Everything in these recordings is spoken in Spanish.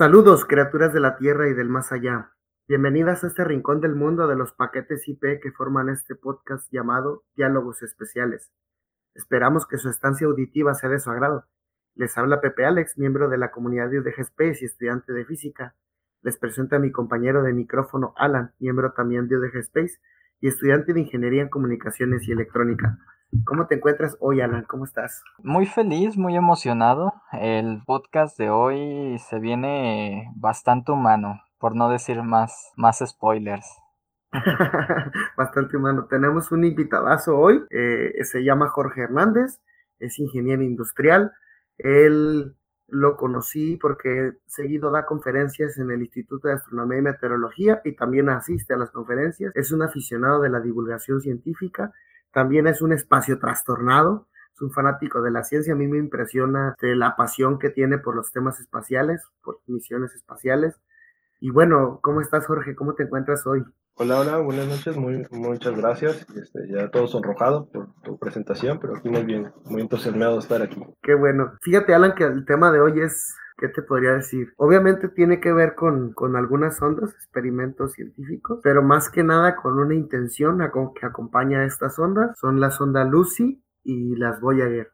Saludos, criaturas de la Tierra y del más allá. Bienvenidas a este rincón del mundo de los paquetes IP que forman este podcast llamado Diálogos Especiales. Esperamos que su estancia auditiva sea de su agrado. Les habla Pepe Alex, miembro de la comunidad de UDG Space y estudiante de física. Les presento a mi compañero de micrófono Alan, miembro también de UDG Space y estudiante de Ingeniería en Comunicaciones y Electrónica. ¿Cómo te encuentras hoy, Alan? ¿Cómo estás? Muy feliz, muy emocionado. El podcast de hoy se viene bastante humano, por no decir más, más spoilers. bastante humano. Tenemos un invitadazo hoy, eh, se llama Jorge Hernández, es ingeniero industrial. Él lo conocí porque seguido da conferencias en el Instituto de Astronomía y Meteorología y también asiste a las conferencias. Es un aficionado de la divulgación científica también es un espacio trastornado, es un fanático de la ciencia. A mí me impresiona la pasión que tiene por los temas espaciales, por misiones espaciales. Y bueno, ¿cómo estás, Jorge? ¿Cómo te encuentras hoy? Hola, hola, buenas noches, muy, muchas gracias. Este, ya todo sonrojado por tu presentación, pero aquí muy bien, muy entusiasmado de estar aquí. Qué bueno. Fíjate, Alan, que el tema de hoy es ¿qué te podría decir? Obviamente tiene que ver con, con algunas ondas, experimentos científicos, pero más que nada con una intención que acompaña a estas ondas, son las ondas Lucy y las Voyager.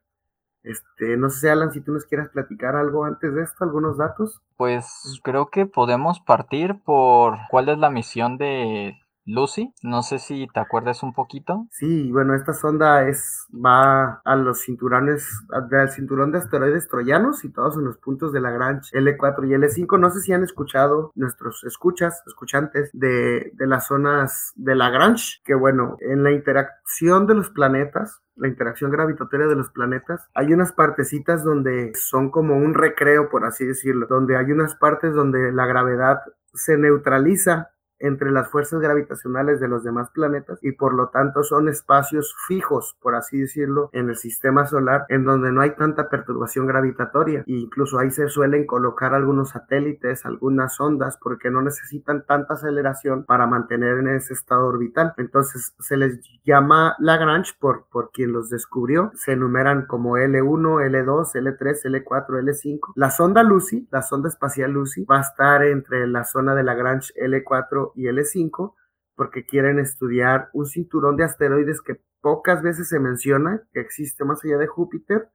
Este, no sé, Alan, si tú nos quieras platicar algo antes de esto, algunos datos. Pues creo que podemos partir por cuál es la misión de Lucy, no sé si te acuerdas un poquito. Sí, bueno, esta sonda es va a los cinturones, al cinturón de asteroides troyanos situados en los puntos de Lagrange L4 y L5. No sé si han escuchado nuestros escuchas, escuchantes de, de las zonas de Lagrange, que bueno, en la interacción de los planetas, la interacción gravitatoria de los planetas, hay unas partecitas donde son como un recreo, por así decirlo, donde hay unas partes donde la gravedad se neutraliza entre las fuerzas gravitacionales de los demás planetas y por lo tanto son espacios fijos, por así decirlo, en el sistema solar en donde no hay tanta perturbación gravitatoria e incluso ahí se suelen colocar algunos satélites, algunas ondas porque no necesitan tanta aceleración para mantener en ese estado orbital. Entonces se les llama Lagrange por, por quien los descubrió. Se enumeran como L1, L2, L3, L4, L5. La sonda Lucy, la sonda espacial Lucy, va a estar entre la zona de Lagrange L4 y L5 porque quieren estudiar un cinturón de asteroides que pocas veces se menciona, que existe más allá de Júpiter,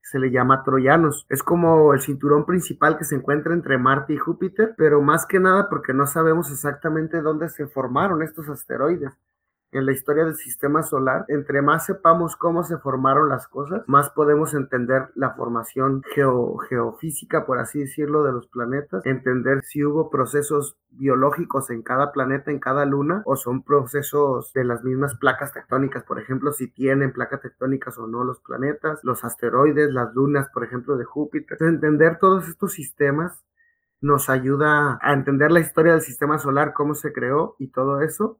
se le llama Troyanos. Es como el cinturón principal que se encuentra entre Marte y Júpiter, pero más que nada porque no sabemos exactamente dónde se formaron estos asteroides en la historia del sistema solar, entre más sepamos cómo se formaron las cosas, más podemos entender la formación geofísica, por así decirlo, de los planetas, entender si hubo procesos biológicos en cada planeta, en cada luna, o son procesos de las mismas placas tectónicas, por ejemplo, si tienen placas tectónicas o no los planetas, los asteroides, las lunas, por ejemplo, de Júpiter. entender todos estos sistemas nos ayuda a entender la historia del sistema solar, cómo se creó y todo eso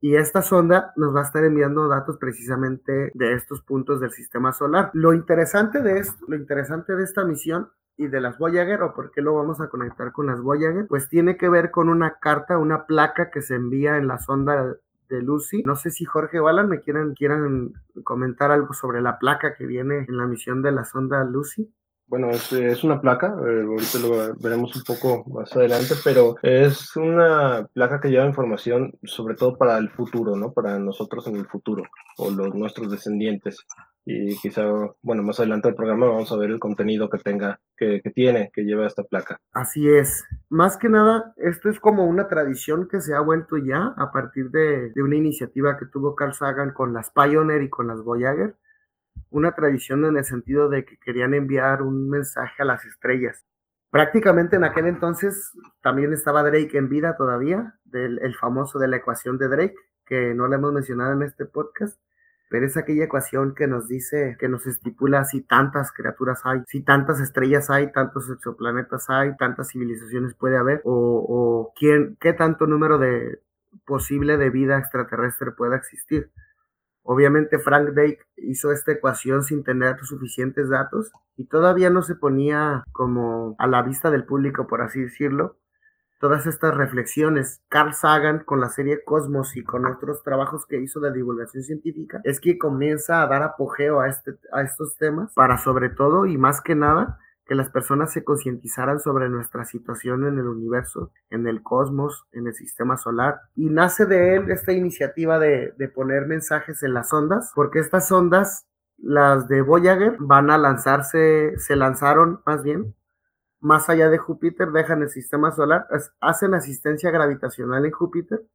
y esta sonda nos va a estar enviando datos precisamente de estos puntos del sistema solar. Lo interesante de esto, lo interesante de esta misión y de las Voyager, o por qué lo vamos a conectar con las Voyager, pues tiene que ver con una carta, una placa que se envía en la sonda de Lucy. No sé si Jorge o me quieran, quieran comentar algo sobre la placa que viene en la misión de la sonda Lucy. Bueno, es, una placa, eh, ahorita lo veremos un poco más adelante, pero es una placa que lleva información sobre todo para el futuro, ¿no? Para nosotros en el futuro, o los nuestros descendientes. Y quizá, bueno, más adelante del programa vamos a ver el contenido que tenga, que, que tiene, que lleva esta placa. Así es. Más que nada, esto es como una tradición que se ha vuelto ya a partir de, de una iniciativa que tuvo Carl Sagan con las Pioneer y con las Voyager una tradición en el sentido de que querían enviar un mensaje a las estrellas. Prácticamente en aquel entonces también estaba Drake en vida todavía, del, el famoso de la ecuación de Drake, que no le hemos mencionado en este podcast. pero es aquella ecuación que nos dice, que nos estipula si tantas criaturas hay, si tantas estrellas hay, tantos exoplanetas hay, tantas civilizaciones puede haber, o, o quién, qué tanto número de posible de vida extraterrestre pueda existir. Obviamente Frank Drake hizo esta ecuación sin tener suficientes datos y todavía no se ponía como a la vista del público, por así decirlo, todas estas reflexiones. Carl Sagan con la serie Cosmos y con otros trabajos que hizo de divulgación científica es que comienza a dar apogeo a, este, a estos temas para sobre todo y más que nada que las personas se concientizaran sobre nuestra situación en el universo, en el cosmos, en el sistema solar. Y nace de él esta iniciativa de, de poner mensajes en las ondas, porque estas ondas, las de Voyager, van a lanzarse, se lanzaron más bien más allá de Júpiter, dejan el sistema solar, hacen asistencia gravitacional en Júpiter,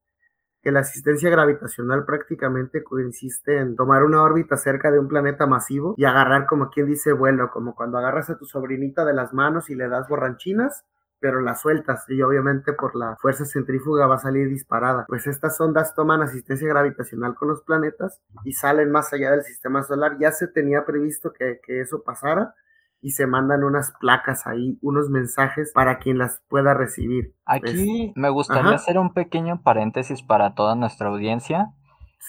que la asistencia gravitacional prácticamente consiste en tomar una órbita cerca de un planeta masivo y agarrar como quien dice vuelo, como cuando agarras a tu sobrinita de las manos y le das borranchinas, pero la sueltas y obviamente por la fuerza centrífuga va a salir disparada. Pues estas ondas toman asistencia gravitacional con los planetas y salen más allá del sistema solar. Ya se tenía previsto que, que eso pasara, y se mandan unas placas ahí, unos mensajes para quien las pueda recibir. Aquí me gustaría hacer un pequeño paréntesis para toda nuestra audiencia.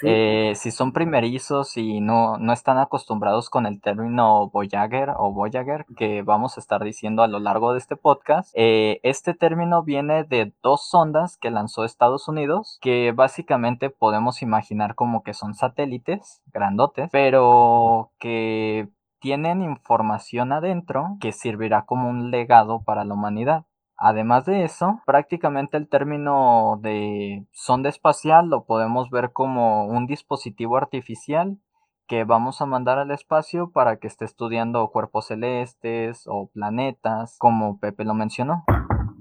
Eh, si son primerizos y no, no están acostumbrados con el término Voyager o Voyager que vamos a estar diciendo a lo largo de este podcast, eh, este término viene de dos sondas que lanzó Estados Unidos, que básicamente podemos imaginar como que son satélites grandotes, pero que tienen información adentro que servirá como un legado para la humanidad. Además de eso, prácticamente el término de sonda espacial lo podemos ver como un dispositivo artificial que vamos a mandar al espacio para que esté estudiando cuerpos celestes o planetas, como Pepe lo mencionó.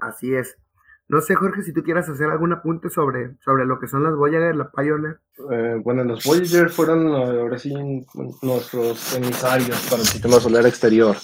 Así es. No sé, Jorge, si tú quieras hacer algún apunte sobre, sobre lo que son las Voyager, la Pioneer. Eh, bueno, los Voyager fueron ahora sí nuestros emisarios para el sistema solar exterior,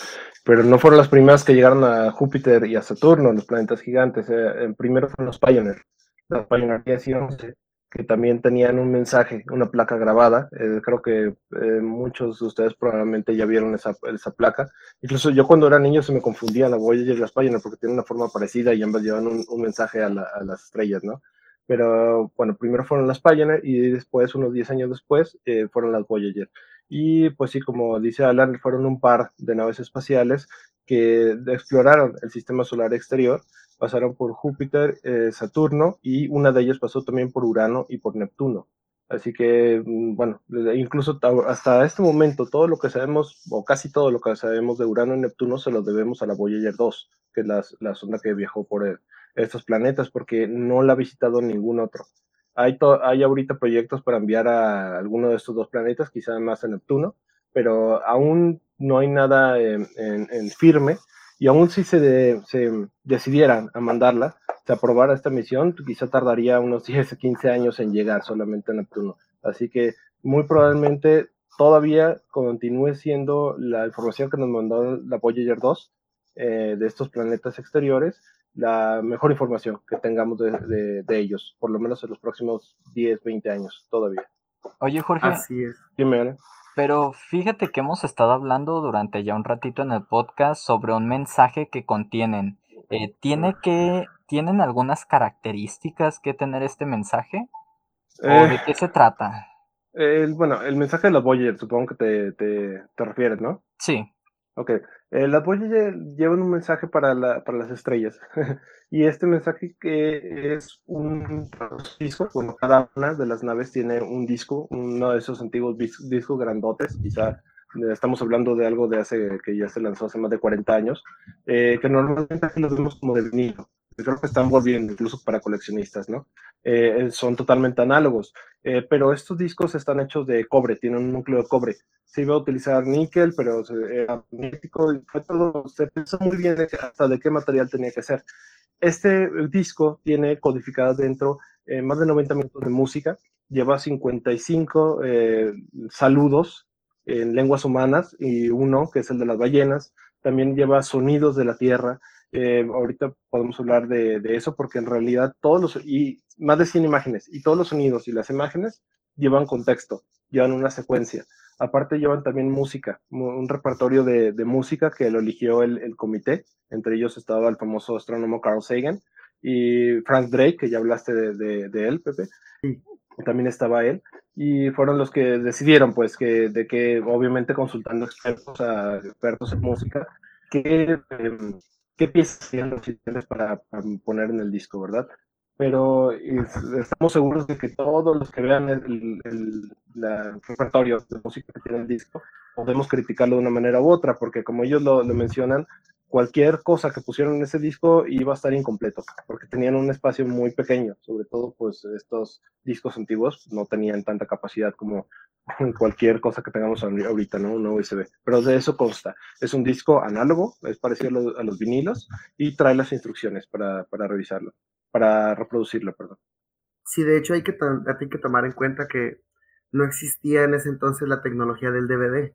pero no fueron las primeras que llegaron a Júpiter y a Saturno, los planetas gigantes. Eh, primero fueron los Pioneer. Las Pioneer 10 y 11 que también tenían un mensaje, una placa grabada. Eh, creo que eh, muchos de ustedes probablemente ya vieron esa, esa, placa. Incluso yo cuando era niño se me confundía la Voyager y las Pioneer porque tienen una forma parecida y ambas llevan un, un mensaje a, a, las estrellas, ¿no? Pero bueno, primero fueron las Pioneer y después, unos 10 años después, eh, fueron las Voyager. Y pues sí, como dice Alan, fueron un par de naves espaciales que exploraron el sistema solar exterior pasaron por Júpiter, eh, Saturno y una de ellas pasó también por Urano y por Neptuno. Así que, mm, bueno, incluso hasta este momento, todo lo que sabemos, o casi todo lo que sabemos de Urano y Neptuno, se lo debemos a la Voyager 2, que es la, la sonda que viajó por eh, estos planetas, porque no la ha visitado ningún otro. Hay, hay ahorita proyectos para enviar a alguno de estos dos planetas, quizá más a Neptuno, pero aún no hay nada en, en firme y aún si se, se decidieran a mandarla, se aprobara esta misión, quizá tardaría unos 10 o 15 años en llegar solamente a Neptuno. Así que muy probablemente todavía continúe siendo la información que nos mandó la Voyager 2 eh, de estos planetas exteriores la mejor información que tengamos de, de, ellos, por lo menos en los próximos 10, 20 años todavía. Oye, Jorge. Así es. Dime, pero fíjate que hemos estado hablando durante ya un ratito en el podcast sobre un mensaje que contienen. Eh, ¿tiene que, ¿Tienen algunas características que tener este mensaje? ¿O de eh, qué se trata? bueno, el mensaje de la Voyager, supongo que te, te, te refieres, ¿no? Sí. Ok, eh, las Voyager llevan un mensaje para, la, para las estrellas. y este mensaje que es un disco, como cada una de las naves tiene un disco, uno de esos antiguos discos grandotes, quizá eh, estamos hablando de algo de hace que ya se lanzó hace más de 40 años, eh, que normalmente los vemos como de vinilo creo que están volviendo incluso para coleccionistas, ¿no? Eh, son totalmente análogos, eh, pero estos discos están hechos de cobre, tienen un núcleo de cobre. Se iba a utilizar níquel, pero era magnético, y todo, se pensó muy bien hasta de qué material tenía que ser. Este disco tiene codificado dentro eh, más de 90 minutos de música, lleva 55 saludos en lenguas humanas y uno, que es el de las ballenas, también lleva sonidos de la tierra, eh, ahorita podemos hablar de, eso porque en realidad todos los, y más de 100 imágenes y todos los sonidos y las imágenes llevan contexto, llevan una secuencia. Aparte llevan también música, un repertorio de, música que lo eligió el, comité. Entre ellos estaba el famoso astrónomo Carl Sagan y Frank Drake, que ya hablaste de, él, Pepe. También estaba él. Y fueron los que decidieron, pues, que, de que obviamente consultando expertos, a expertos en música, qué, em, qué piezas serían los para, para poner en el disco, ¿verdad? pero estamos seguros de que todos los que vean el, el, repertorio de música que tiene el disco, podemos criticarlo de una manera u otra, porque como ellos lo, mencionan, cualquier cosa que pusieron en ese disco iba a estar incompleto, porque tenían un espacio muy pequeño, sobre todo pues estos discos antiguos no tenían tanta capacidad como cualquier cosa que tengamos ahorita, ¿no? Un USB. Pero de eso consta. Es un disco análogo, es parecido a los, a los vinilos y trae las instrucciones para, para revisarlo para reproducirlo, perdón. Sí, de hecho hay que, hay que tomar en cuenta que no existía en ese entonces la tecnología del DVD,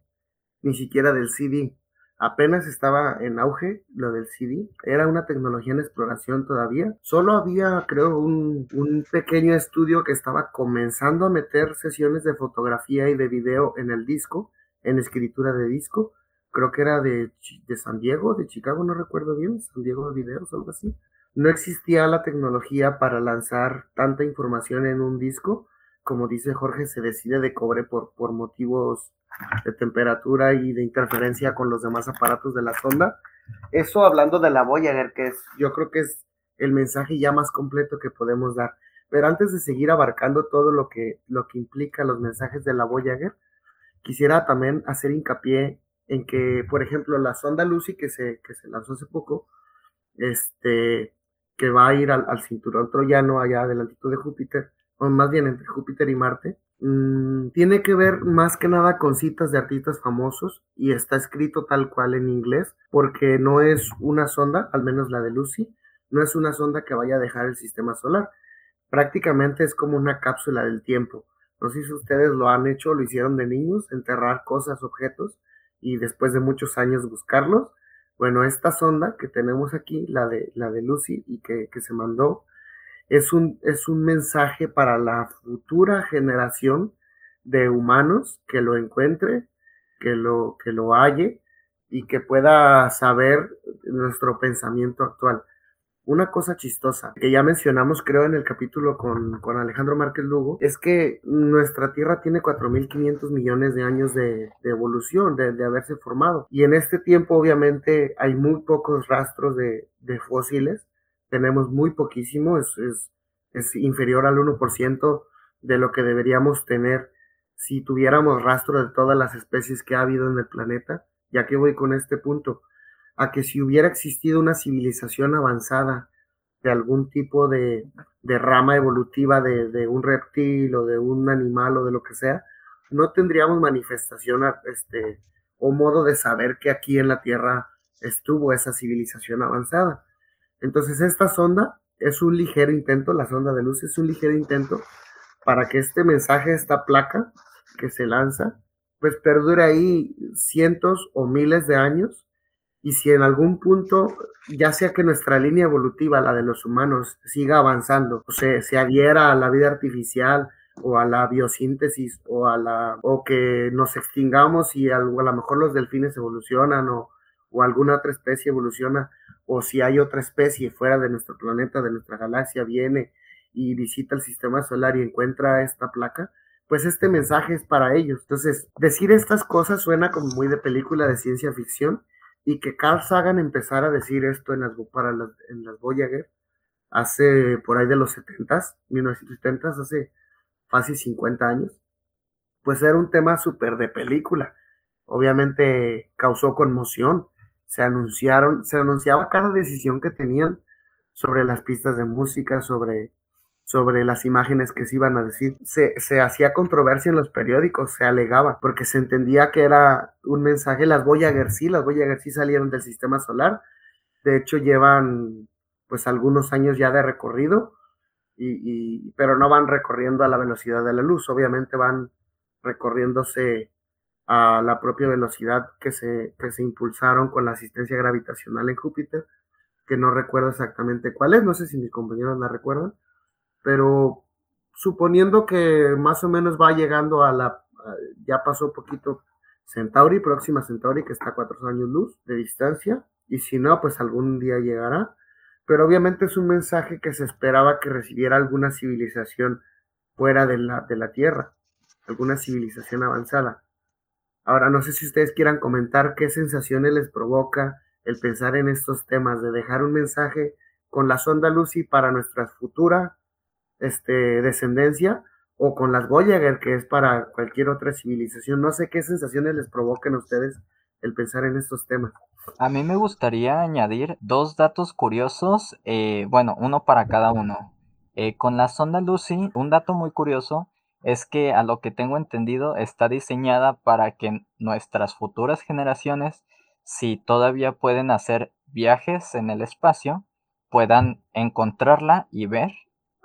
ni siquiera del CD. Apenas estaba en auge lo del CD, era una tecnología en exploración todavía. Solo había, creo, un, un, pequeño estudio que estaba comenzando a meter sesiones de fotografía y de video en el disco, en escritura de disco. Creo que era de, de San Diego, de Chicago, no recuerdo bien, San Diego de Videos, algo así no existía la tecnología para lanzar tanta información en un disco. Como dice Jorge, se decide de cobre por, por motivos de temperatura y de interferencia con los demás aparatos de la sonda. Eso hablando de la Voyager, que es, yo creo que es el mensaje ya más completo que podemos dar. Pero antes de seguir abarcando todo lo que, lo que implica los mensajes de la Voyager, quisiera también hacer hincapié en que, por ejemplo, la sonda Lucy que se, que se lanzó hace poco, este, que va a ir al, cinturón troyano allá de la de Júpiter, o más bien entre Júpiter y Marte, mm, tiene que ver más que nada con citas de artistas famosos y está escrito tal cual en inglés, porque no es una sonda, al menos la de Lucy, no es una sonda que vaya a dejar el sistema solar. Prácticamente es como una cápsula del tiempo. No sé si ustedes lo han hecho, lo hicieron de niños, enterrar cosas, objetos y después de muchos años buscarlos bueno, esta sonda que tenemos aquí, la de, la de Lucy y que, se mandó, es un, es un mensaje para la futura generación de humanos que lo encuentre, que lo, que lo halle y que pueda saber nuestro pensamiento actual. Una cosa chistosa que ya mencionamos, creo, en el capítulo con, Alejandro Márquez Lugo, es que nuestra Tierra tiene 4.500 millones de años de, evolución, de, haberse formado. Y en este tiempo, obviamente, hay muy pocos rastros de, fósiles. Tenemos muy poquísimo, es, es, es inferior al 1% de lo que deberíamos tener si tuviéramos rastro de todas las especies que ha habido en el planeta. Ya que voy con este punto a que si hubiera existido una civilización avanzada de algún tipo de, rama evolutiva de, un reptil o de un animal o de lo que sea, no tendríamos manifestación este, o modo de saber que aquí en la Tierra estuvo esa civilización avanzada. Entonces esta sonda es un ligero intento, la sonda de luz es un ligero intento para que este mensaje, esta placa que se lanza, pues perdure ahí cientos o miles de años y si en algún punto, ya sea que nuestra línea evolutiva, la de los humanos, siga avanzando, o se, adhiera a la vida artificial o a la biosíntesis o a la o que nos extingamos y a, lo mejor los delfines evolucionan o, o alguna otra especie evoluciona o si hay otra especie fuera de nuestro planeta, de nuestra galaxia, viene y visita el sistema solar y encuentra esta placa, pues este mensaje es para ellos. Entonces, decir estas cosas suena como muy de película de ciencia ficción, y que Carl Sagan empezara a decir esto en las, para en las Voyager hace por ahí de los 70s, 1970 hace casi 50 años, pues era un tema súper de película. Obviamente causó conmoción. Se anunciaron, se anunciaba cada decisión que tenían sobre las pistas de música, sobre sobre las imágenes que se iban a decir. Se, hacía controversia en los periódicos, se alegaba, porque se entendía que era un mensaje, las Voyager sí, las Voyager salieron del sistema solar, de hecho llevan pues algunos años ya de recorrido, y, pero no van recorriendo a la velocidad de la luz, obviamente van recorriéndose a la propia velocidad que se, que se impulsaron con la asistencia gravitacional en Júpiter, que no recuerdo exactamente cuál es, no sé si mis compañeros la recuerdan, pero suponiendo que más o menos va llegando a la, ya pasó poquito Centauri, próxima Centauri, que está a cuatro años luz de distancia, y si no, pues algún día llegará. Pero obviamente es un mensaje que se esperaba que recibiera alguna civilización fuera de la, de la Tierra, alguna civilización avanzada. Ahora, no sé si ustedes quieran comentar qué sensaciones les provoca el pensar en estos temas, de dejar un mensaje con la sonda Lucy para nuestra futura este, descendencia o con las Voyager, que es para cualquier otra civilización. No sé qué sensaciones les provoquen a ustedes el pensar en estos temas. A mí me gustaría añadir dos datos curiosos, eh, bueno, uno para cada uno. Eh, con la sonda Lucy, un dato muy curioso es que a lo que tengo entendido está diseñada para que nuestras futuras generaciones, si todavía pueden hacer viajes en el espacio, puedan encontrarla y ver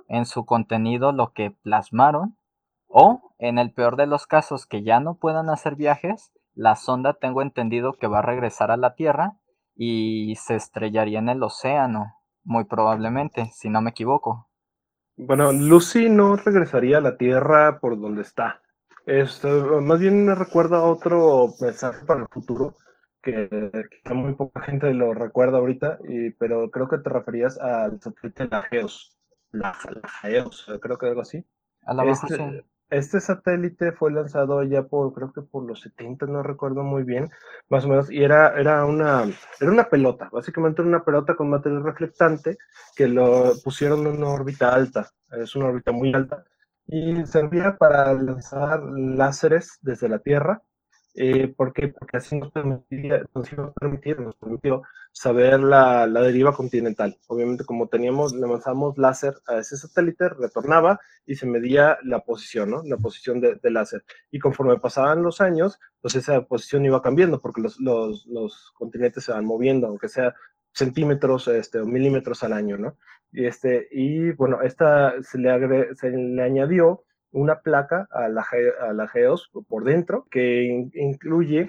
en su contenido lo que plasmaron o en el peor de los casos que ya no puedan hacer viajes, la sonda tengo entendido que va a regresar a la Tierra y se estrellaría en el océano, muy probablemente, si no me equivoco. Bueno, Lucy no regresaría a la Tierra por donde está. Esto, más bien me recuerda a otro mensaje para el futuro, que, muy poca gente lo recuerda ahorita, y, pero creo que te referías al satélite Lajeos. La, Lajeos, creo que algo así. A la este, este satélite fue lanzado ya por, creo que por los 70, no recuerdo muy bien, más o menos, y era, era, una, era una pelota, básicamente una pelota con material reflectante que lo pusieron en una órbita alta, es una órbita muy alta, y servía para lanzar láseres desde la Tierra eh, ¿Por qué? Porque así nos, permitía, nos iba a permitir, nos permitió saber la, la, deriva continental. Obviamente, como teníamos, le lanzamos láser a ese satélite, retornaba y se medía la posición, ¿no? La posición de, de láser. Y conforme pasaban los años, pues esa posición iba cambiando porque los, los, los continentes se van moviendo, aunque sea centímetros este, o milímetros al año, ¿no? Y, este, y bueno, esta se le, agre, se le añadió una placa a la, a la GEOS por dentro que incluye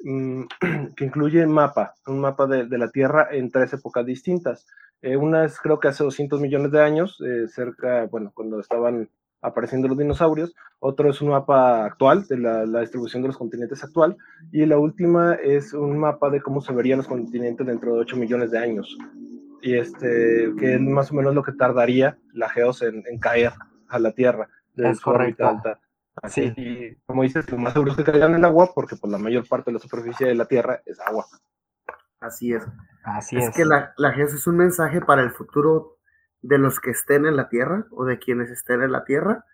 mm, que incluye mapa, un mapa de, de, la Tierra en tres épocas distintas. Eh, una es creo que hace 200 millones de años, eh, cerca, bueno, cuando estaban apareciendo los dinosaurios, otro es un mapa actual de la, la, distribución de los continentes actual, y la última es un mapa de cómo se verían los continentes dentro de 8 millones de años, y este, que es más o menos lo que tardaría la GEOS en caer a la Tierra es correcto. Alta. Así, sí. Y como dices, lo más seguro es que caigan en el agua porque pues, la mayor parte de la superficie de la Tierra es agua. Así es. Así es. Es que la, la GES es un mensaje para el futuro de los que estén en la Tierra o de quienes estén en la Tierra,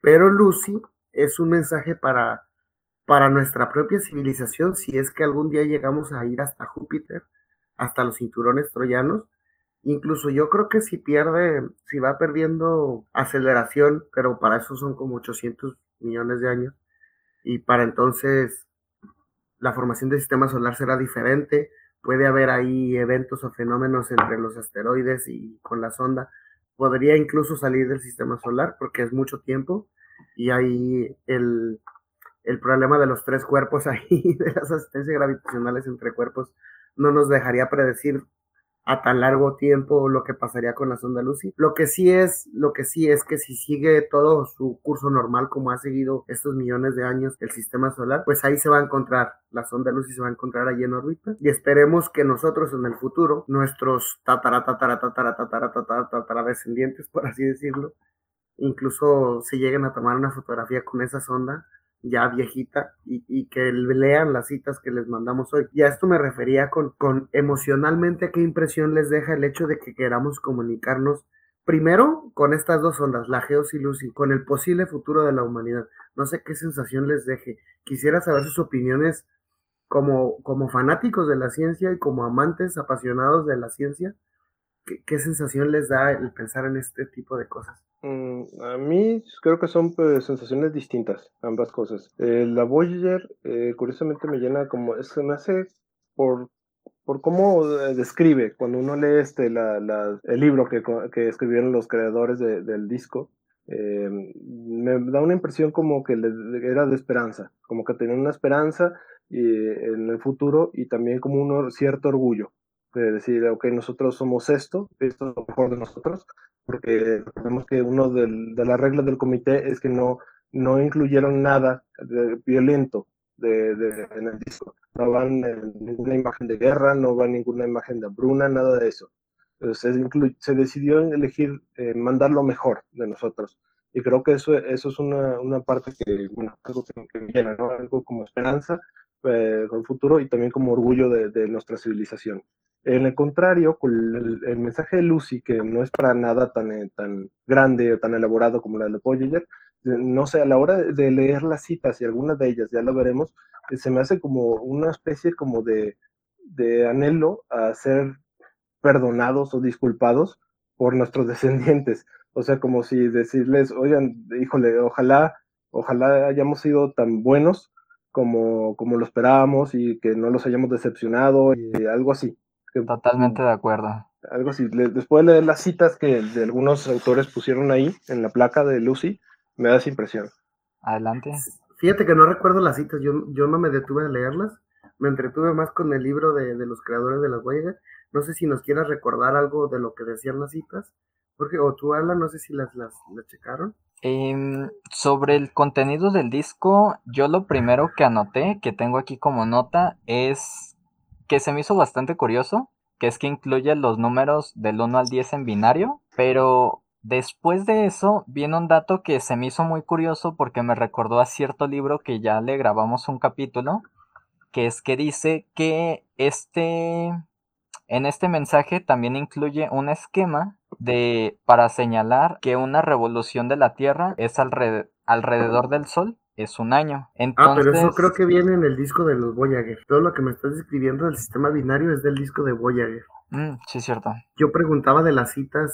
pero Lucy es un mensaje para, para nuestra propia civilización si es que algún día llegamos a ir hasta Júpiter, hasta los cinturones troyanos, Incluso yo creo que si pierde, si va perdiendo aceleración, pero para eso son como 800 millones de años, y para entonces la formación del sistema solar será diferente, puede haber ahí eventos o fenómenos entre los asteroides y con la sonda, podría incluso salir del sistema solar porque es mucho tiempo y ahí el, el problema de los tres cuerpos ahí, de las asistencias gravitacionales entre cuerpos, no nos dejaría predecir a tan largo tiempo lo que pasaría con la sonda Lucy. Lo que sí es, lo que sí es que si sigue todo su curso normal como ha seguido estos millones de años el sistema solar, pues ahí se va a encontrar la sonda Lucy se va a encontrar allí en órbita y esperemos que nosotros en el futuro, nuestros tatara tatara tatara tatara tatara, descendientes, por así decirlo, incluso se lleguen a tomar una fotografía con esa sonda ya viejita y, que lean las citas que les mandamos hoy. Y a esto me refería con, con emocionalmente qué impresión les deja el hecho de que queramos comunicarnos primero con estas dos ondas, la Geos y Lucy, con el posible futuro de la humanidad. No sé qué sensación les deje. Quisiera saber sus opiniones como, como fanáticos de la ciencia y como amantes apasionados de la ciencia. Qué sensación les da el pensar en este tipo de cosas? Mm, a mí creo que son pues, sensaciones distintas, ambas cosas. Eh, la Voyager, eh, curiosamente, me llena como, se me hace por, por cómo eh, describe, cuando uno lee este, la, el libro que, que, escribieron los creadores de, del disco, me da una impresión como que era de esperanza, como que tenía una esperanza y, en el futuro y también como un cierto orgullo de decir, ok, nosotros somos esto, esto es lo mejor de nosotros, porque recordemos que uno de las reglas del comité es que no, no incluyeron nada de violento de, en el disco. No van ninguna imagen de guerra, no va ninguna imagen de Bruna, nada de eso. Se, se decidió elegir eh, mandar lo mejor de nosotros. Y creo que eso, eso es una, una parte que, bueno, algo que, llena, ¿no? Algo como esperanza eh, con el futuro y también como orgullo de, de nuestra civilización. En el contrario, con el, mensaje de Lucy, que no es para nada tan, eh, tan grande o tan elaborado como la de Voyager, no sé, a la hora de leer las citas y algunas de ellas, ya lo veremos, eh, se me hace como una especie como de, de anhelo a ser perdonados o disculpados por nuestros descendientes. O sea, como si decirles, oigan, híjole, ojalá, ojalá hayamos sido tan buenos como, como lo esperábamos y que no los hayamos decepcionado y algo así. Totalmente de acuerdo. Algo así. Después de leer las citas que de algunos autores pusieron ahí en la placa de Lucy, me da esa impresión. Adelante. Fíjate que no recuerdo las citas, yo, yo no me detuve a leerlas, me entretuve más con el libro de, los creadores de las huellas. No sé si nos quieras recordar algo de lo que decían las citas, porque o tú, Alan, no sé si las, las, checaron. Em, sobre el contenido del disco, yo lo primero que anoté, que tengo aquí como nota, es que se me hizo bastante curioso, que es que incluye los números del 1 al 10 en binario, pero Después de eso, viene un dato que se me hizo muy curioso porque me recordó a cierto libro que ya le grabamos un capítulo, que es que dice que este, en este mensaje también incluye un esquema de, para señalar que una revolución de la Tierra es alrededor del Sol es un año. Ah, pero eso creo que viene en el disco de los Voyager. Todo lo que me estás describiendo del sistema binario es del disco de Voyager. Mm, sí, cierto. Yo preguntaba de las citas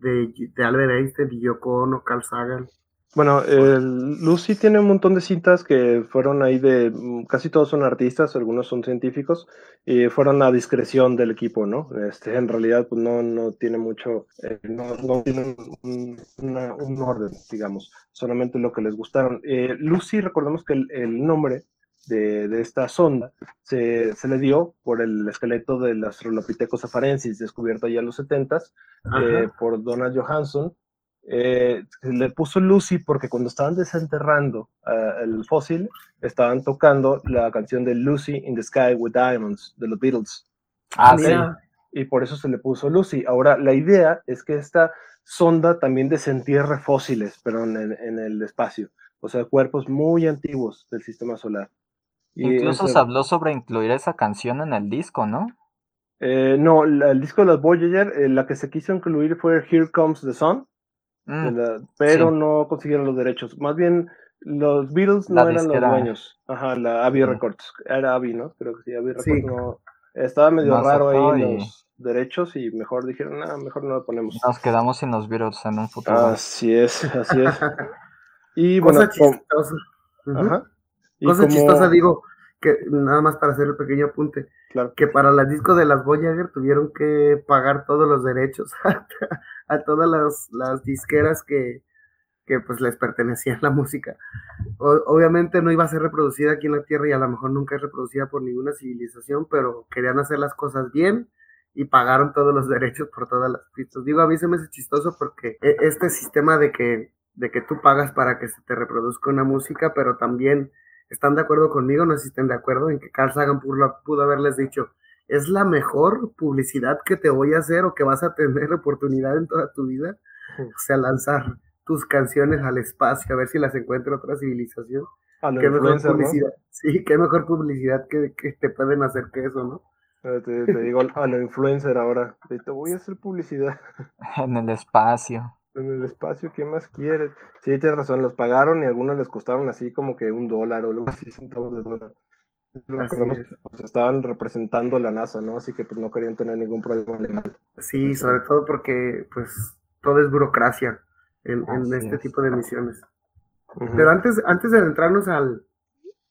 de, Albert Einstein, y Yoko Ono, Carl Sagan. Bueno, Lucy tiene un montón de cintas que fueron ahí de, mm, casi todos son artistas, algunos son científicos, y fueron a discreción del equipo, ¿no? Este, en realidad, pues no, no tiene mucho, eh, no, no tienen un, orden, digamos, solamente lo que les gustaron. Eh, Lucy, recordemos que el nombre de, esta sonda se, se, le dio por el esqueleto del Australopithecus afarensis, descubierto ya en los 70 eh, por Donald Johansson. Eh, le puso Lucy porque cuando estaban desenterrando eh, el fósil, estaban tocando la canción de Lucy in the Sky with Diamonds de los Beatles. Ah, sí. Y por eso se le puso Lucy. Ahora, la idea es que esta sonda también desentierre fósiles, pero en, en el espacio. O sea, cuerpos muy antiguos del sistema solar. Incluso se habló sobre incluir esa canción en el disco, ¿no? Eh, no, el disco de los Voyager, eh, la que se quiso incluir fue Here Comes the Sun, mm, pero no consiguieron los derechos. Más bien, los Beatles no eran los dueños. Ajá, la Abbey Records. Era Abbey, ¿no? Creo que sí, Abbey Records no. Estaba medio raro ahí los derechos y mejor dijeron, nada, mejor no lo ponemos. Nos quedamos sin los Beatles en un futuro. Así es, así es. y bueno, Ajá. Cosa chistosa, digo, que nada más para hacer el pequeño apunte, que para las discos de las Voyager tuvieron que pagar todos los derechos a, todas las, disqueras que, que, pues les pertenecía la música. obviamente no iba a ser reproducida aquí en la Tierra y a lo mejor nunca es reproducida por ninguna civilización, pero querían hacer las cosas bien y pagaron todos los derechos por todas las pistas. Digo, a mí se me hace chistoso porque e, este sistema de que, de que tú pagas para que se te reproduzca una música, pero también están de acuerdo conmigo, no sé si están de acuerdo en que Carl Sagan pudo, pudo haberles dicho, es la mejor publicidad que te voy a hacer o que vas a tener oportunidad en toda tu vida. O sea, lanzar tus canciones al espacio, a ver si las encuentra otra civilización. qué mejor publicidad. Sí, qué mejor publicidad que, te pueden hacer que eso, ¿no? Te, te digo a lo influencer ahora, te voy a hacer publicidad. En el espacio en el espacio, ¿qué más quieres? Sí, tienes razón, los pagaron y algunos les costaron así como que un dólar o algo así, centavos de dólar. Pues, estaban representando la NASA, ¿no? Así que pues no querían tener ningún problema legal. Sí, sobre todo porque pues todo es burocracia en, este tipo de misiones. Pero antes, antes de adentrarnos al,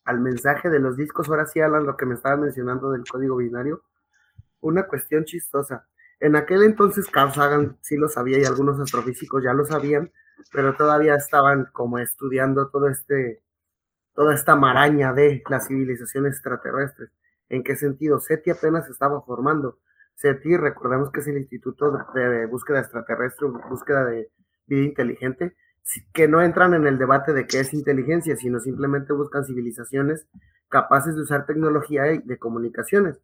al mensaje de los discos, ahora sí, Alan, lo que me estaba mencionando del código binario, una cuestión chistosa. En aquel entonces Carl Sagan sí lo sabía y algunos astrofísicos ya lo sabían, pero todavía estaban como estudiando todo este, toda esta maraña de las civilizaciones extraterrestres. ¿En qué sentido? SETI apenas estaba formando. SETI, recordemos que es el Instituto de Búsqueda Extraterrestre, búsqueda de vida inteligente, que no entran en el debate de qué es inteligencia, sino simplemente buscan civilizaciones capaces de usar tecnología de comunicaciones.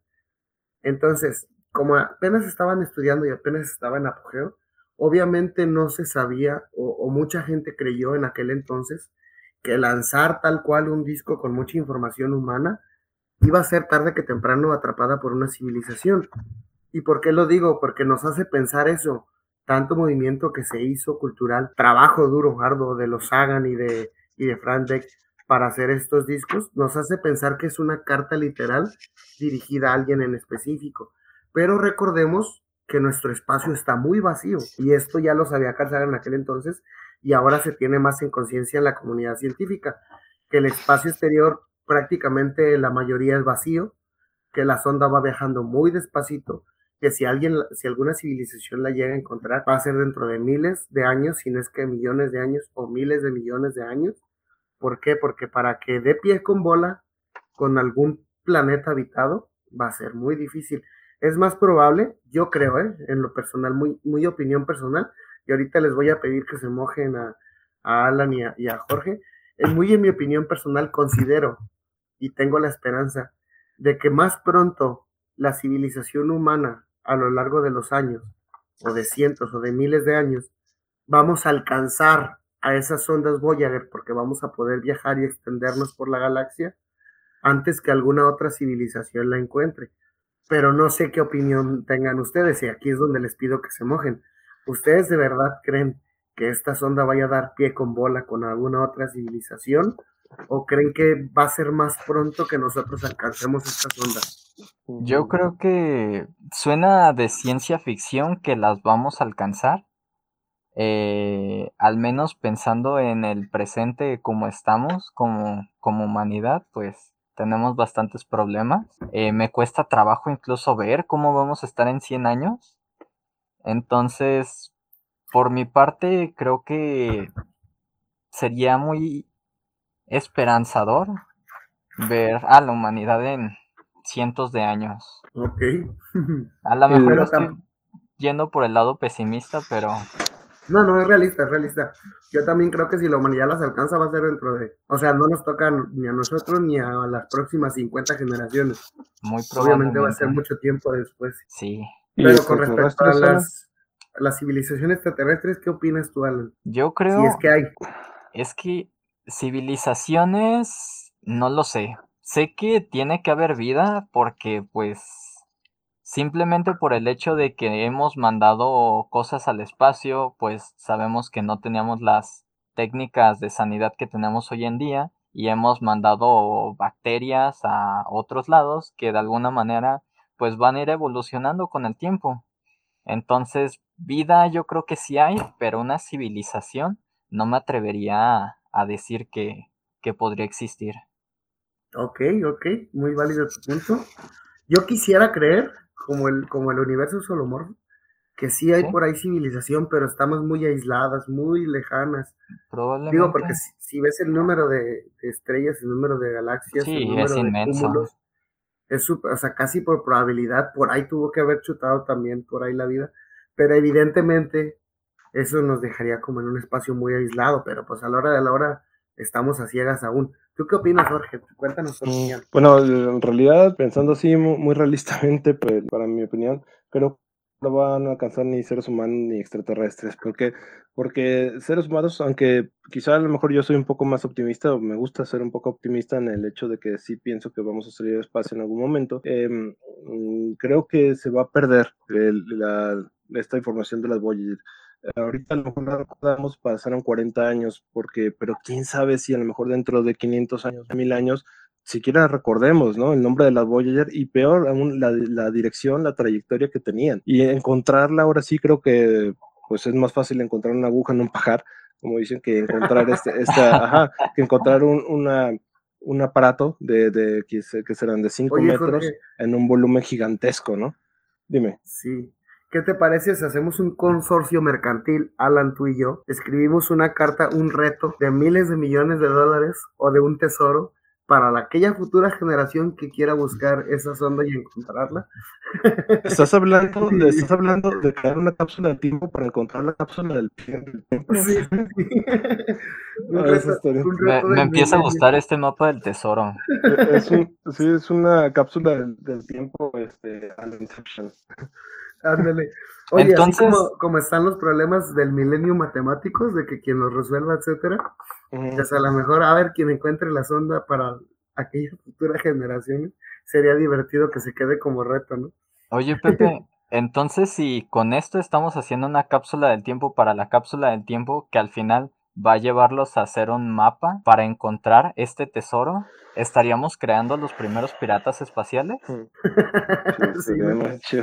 Entonces, como apenas estaban estudiando y apenas estaba en apogeo, obviamente no se sabía o, mucha gente creyó en aquel entonces que lanzar tal cual un disco con mucha información humana iba a ser tarde que temprano atrapada por una civilización. ¿Y por qué lo digo? Porque nos hace pensar eso, tanto movimiento que se hizo cultural, trabajo duro, arduo de los Sagan y de, y de Frank para hacer estos discos, nos hace pensar que es una carta literal dirigida a alguien en específico. Pero recordemos que nuestro espacio está muy vacío y esto ya lo sabía Carl en aquel entonces y ahora se tiene más en conciencia en la comunidad científica, que el espacio exterior prácticamente la mayoría es vacío, que la sonda va viajando muy despacito, que si alguien, si alguna civilización la llega a encontrar, va a ser dentro de miles de años, si no es que millones de años o miles de millones de años. ¿Por qué? Porque para que dé pie con bola con algún planeta habitado, va a ser muy difícil. Es más probable, yo creo, ¿eh? en lo personal, muy, muy opinión personal, y ahorita les voy a pedir que se mojen a, Alan y a, Jorge. Es muy en mi opinión personal, considero y tengo la esperanza de que más pronto la civilización humana a lo largo de los años, o de cientos o de miles de años, vamos a alcanzar a esas ondas Voyager porque vamos a poder viajar y extendernos por la galaxia antes que alguna otra civilización la encuentre pero no sé qué opinión tengan ustedes y aquí es donde les pido que se mojen. ¿Ustedes de verdad creen que esta sonda vaya a dar pie con bola con alguna otra civilización? ¿O creen que va a ser más pronto que nosotros alcancemos esta sonda? Yo creo que suena de ciencia ficción que las vamos a alcanzar. Eh, al menos pensando en el presente como estamos, como, como humanidad, pues tenemos bastantes problemas. Eh, me cuesta trabajo incluso ver cómo vamos a estar en 100 años. Entonces, por mi parte, creo que sería muy esperanzador ver a la humanidad en cientos de años. Ok. a lo mejor estoy yendo por el lado pesimista, pero no, no, es realista, es realista. Yo también creo que si la humanidad las alcanza va a ser dentro de... O sea, no nos toca ni a nosotros ni a las próximas 50 generaciones. Muy probablemente. va a ser mucho tiempo después. Sí. Pero con respecto a las, las civilizaciones extraterrestres, ¿qué opinas tú, Alan? Yo creo... Si es que hay. Es que civilizaciones, no lo sé. Sé que tiene que haber vida porque pues Simplemente por el hecho de que hemos mandado cosas al espacio, pues sabemos que no teníamos las técnicas de sanidad que tenemos hoy en día y hemos mandado bacterias a otros lados que de alguna manera pues van a ir evolucionando con el tiempo. Entonces, vida yo creo que sí hay, pero una civilización no me atrevería a, decir que, que podría existir. Ok, ok, muy válido tu punto. Yo quisiera creer como el, como el universo solomorfo, que sí hay por ahí civilización, pero estamos muy aisladas, muy lejanas. Probablemente. Digo, porque si, ves el número de, estrellas, el número de galaxias, el número es de cúmulos, es super, o sea, casi por probabilidad, por ahí tuvo que haber chutado también por ahí la vida, pero evidentemente eso nos dejaría como en un espacio muy aislado, pero pues a la hora de la hora estamos a ciegas aún. ¿Tú qué opinas, Jorge? Cuéntanos tu opinión. Bueno, en realidad, pensando así muy, realistamente, pues, para mi opinión, creo que no van a alcanzar ni seres humanos ni extraterrestres. porque Porque seres humanos, aunque quizá a lo mejor yo soy un poco más optimista, o me gusta ser un poco optimista en el hecho de que sí pienso que vamos a salir al espacio en algún momento, mm, creo que se va a perder esta información de las Voyager ahorita a lo mejor no recordamos, pasaron 40 años, porque, pero quién sabe si a lo mejor dentro de 500 años, 1000 años, siquiera recordemos, ¿no? El nombre de la Voyager y peor aún la, la, dirección, la trayectoria que tenían. Y encontrarla ahora sí creo que pues es más fácil encontrar una aguja en un pajar, como dicen, que encontrar este, esta, ajá, que encontrar un, una, un aparato de, de que, serán de 5 metros en un volumen gigantesco, ¿no? Dime. Sí, ¿Qué te parece si hacemos un consorcio mercantil, Alan, tú y yo? Escribimos una carta, un reto de miles de millones de dólares o de un tesoro para aquella futura generación que quiera buscar esa sonda y encontrarla. Estás hablando, de, estás hablando de crear una cápsula del tiempo para encontrar la cápsula del tiempo. Sí, me, empieza a gustar este mapa del tesoro. Es un, sí, es una cápsula del, tiempo este, al Inception. Ándale. Oye, así como, como, están los problemas del milenio matemáticos, de que quien los resuelva, etcétera, pues a lo mejor, a ver, quien encuentre la sonda para aquella futura generación, sería divertido que se quede como reto, ¿no? Oye, Pepe, entonces si con esto estamos haciendo una cápsula del tiempo para la cápsula del tiempo, que al final va a llevarlos a hacer un mapa para encontrar este tesoro, ¿estaríamos creando los primeros piratas espaciales? sí, sí,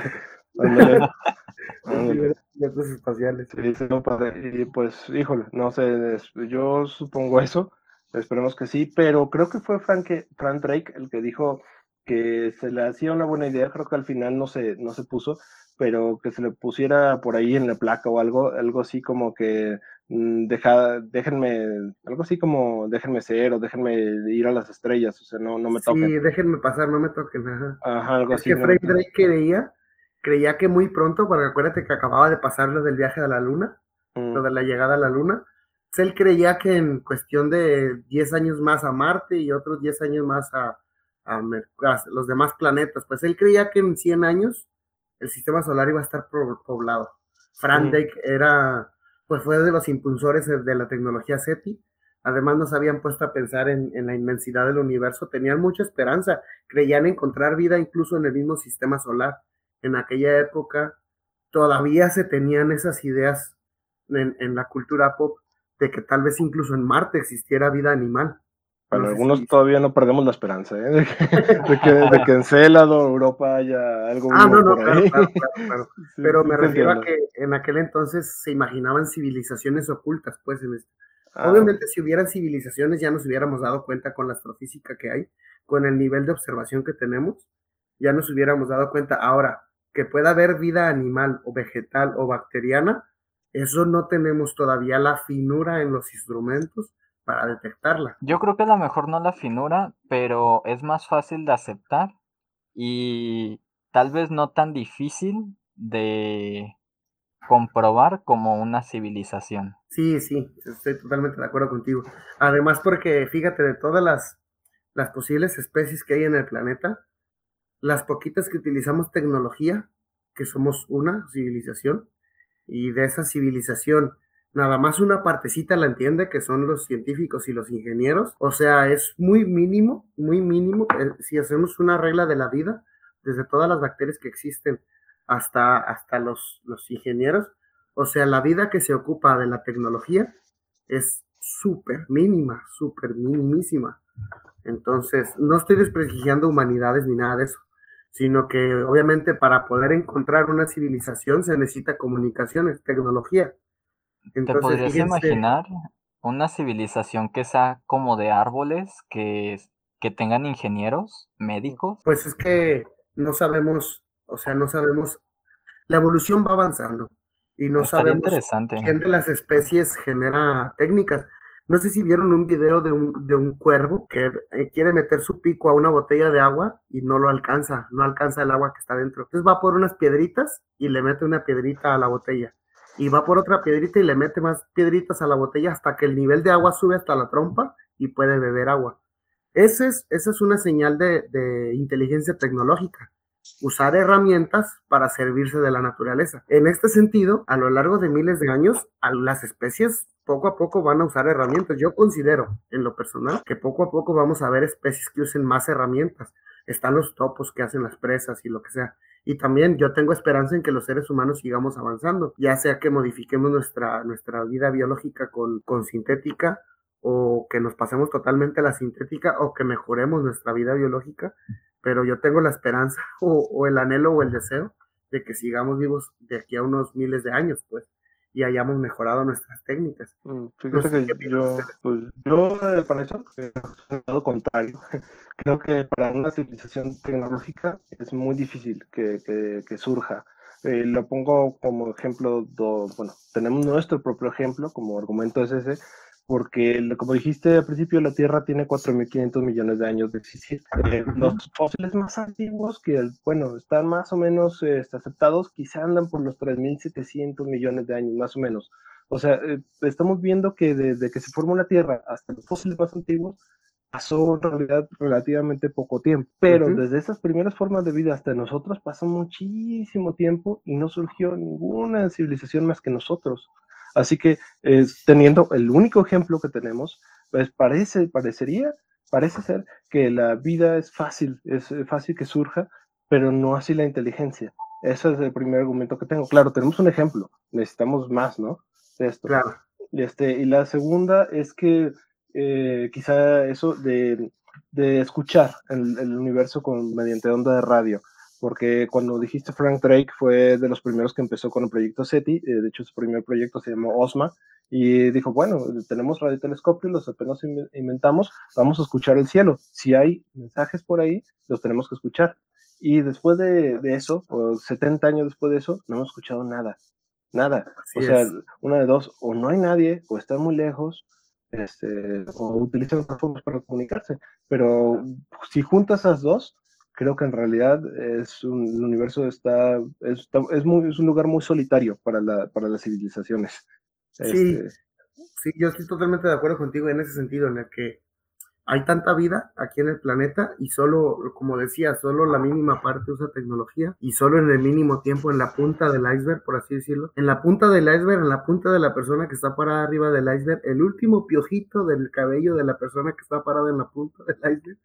espaciales. Y pues, híjole, no sé, yo supongo eso, esperemos que sí, pero creo que fue Frank, Frank Drake el que dijo que se le hacía una buena idea, creo que al final no se, no se puso, pero que se le pusiera por ahí en la placa o algo, algo así como que mm, deja, déjenme, algo así como déjenme ser o déjenme ir a las estrellas, o sea, no, no me toquen. Sí, déjenme pasar, no me toquen. Ajá, Ajá algo es así. Que Frank Drake creía creía que muy pronto, porque acuérdate que acababa de pasar lo del viaje a la luna, lo mm. de la llegada a la luna, él creía que en cuestión de 10 años más a Marte y otros 10 años más a, a, los demás planetas, pues él creía que en 100 años el sistema solar iba a estar poblado. Frank mm. era, pues fue de los impulsores de la tecnología SETI, además nos habían puesto a pensar en, en, la inmensidad del universo, tenían mucha esperanza, creían encontrar vida incluso en el mismo sistema solar en aquella época todavía se tenían esas ideas en, la cultura pop de que tal vez incluso en Marte existiera vida animal. Para algunos todavía no perdemos la esperanza, ¿eh? de, que, de, que, en Célado, Europa, haya algo. Ah, no, no, claro, claro, Pero me refiero a que en aquel entonces se imaginaban civilizaciones ocultas, pues. En este. Obviamente, si hubieran civilizaciones, ya nos hubiéramos dado cuenta con la astrofísica que hay, con el nivel de observación que tenemos, ya nos hubiéramos dado cuenta. Ahora, que pueda haber vida animal o vegetal o bacteriana, eso no tenemos todavía la finura en los instrumentos para detectarla. Yo creo que a lo mejor no la finura, pero es más fácil de aceptar y tal vez no tan difícil de comprobar como una civilización. Sí, sí, estoy totalmente de acuerdo contigo. Además porque fíjate de todas las, las posibles especies que hay en el planeta, las poquitas que utilizamos tecnología, que somos una civilización, y de esa civilización nada más una partecita la entiende, que son los científicos y los ingenieros. O sea, es muy mínimo, muy mínimo. Eh, si hacemos una regla de la vida, desde todas las bacterias que existen hasta, hasta los, los ingenieros, o sea, la vida que se ocupa de la tecnología es súper mínima, súper minimísima. Entonces, no estoy desprestigiando humanidades ni nada de eso sino que obviamente para poder encontrar una civilización se necesita comunicaciones, tecnología. Entonces, ¿Te podrías imaginar una civilización que sea como de árboles, que, que tengan ingenieros, médicos? Pues es que no sabemos, o sea, no sabemos, la evolución va avanzando y no sabemos quién de las especies genera técnicas. No sé si vieron un video de un, de un cuervo que eh, quiere meter su pico a una botella de agua y no lo alcanza, no alcanza el agua que está dentro. Entonces va por unas piedritas y le mete una piedrita a la botella. Y va por otra piedrita y le mete más piedritas a la botella hasta que el nivel de agua sube hasta la trompa y puede beber agua. Ese es, esa es una señal de, de inteligencia tecnológica usar herramientas para servirse de la naturaleza. En este sentido, a lo largo de miles de años, las especies poco a poco van a usar herramientas. Yo considero, en lo personal, que poco a poco vamos a ver especies que usen más herramientas. Están los topos que hacen las presas y lo que sea. Y también yo tengo esperanza en que los seres humanos sigamos avanzando, ya sea que modifiquemos nuestra, nuestra vida biológica con, con sintética o que nos pasemos totalmente a la sintética o que mejoremos nuestra vida biológica pero yo tengo la esperanza o, el anhelo o el deseo de que sigamos vivos de aquí a unos miles de años, pues, y hayamos mejorado nuestras técnicas. Mm, fíjate que yo, pues, yo, para eso, lado contrario. Creo que para una civilización tecnológica es muy difícil que, que, surja. Eh, lo pongo como ejemplo, bueno, tenemos nuestro propio ejemplo, como argumento es ese, porque como dijiste al principio, la Tierra tiene 4.500 millones de años de existir. Eh, los fósiles más antiguos, que bueno, están más o menos este, aceptados, quizá andan por los 3.700 millones de años, más o menos. O sea, eh, estamos viendo que desde que se formó la Tierra hasta los fósiles más antiguos, pasó en realidad relativamente poco tiempo. Pero desde esas primeras formas de vida hasta nosotros pasó muchísimo tiempo y no surgió ninguna civilización más que nosotros. Así que eh, teniendo el único ejemplo que tenemos, pues parece, parecería, parece ser que la vida es fácil, es fácil que surja, pero no así la inteligencia. Ese es el primer argumento que tengo. Claro, tenemos un ejemplo, necesitamos más, ¿no? De esto. Claro. Este, y la segunda es que eh, quizá eso de, de escuchar el, el, universo con, mediante onda de radio porque cuando dijiste Frank Drake fue de los primeros que empezó con el proyecto SETI, eh, de hecho su primer proyecto se llamó OSMA, y dijo, bueno, tenemos radiotelescopios, los apenas inventamos, vamos a escuchar el cielo. Si hay mensajes por ahí, los tenemos que escuchar. Y después de, de eso, o 70 años después de eso, no hemos escuchado nada. Nada. o sea, una de dos, o no hay nadie, o están muy lejos, este, o utilizan otras formas para comunicarse. Pero si juntas esas dos, creo que en realidad es un, el universo está es, es, muy, es un lugar muy solitario para, la, para las civilizaciones. Sí, este, sí, yo estoy totalmente de acuerdo contigo en ese sentido, en el que hay tanta vida aquí en el planeta y solo, como decía, solo la mínima parte usa tecnología y solo en el mínimo tiempo en la punta del iceberg, por así decirlo. En la punta del iceberg, en la punta de la persona que está parada arriba del iceberg, el último piojito del cabello de la persona que está parada en la punta del iceberg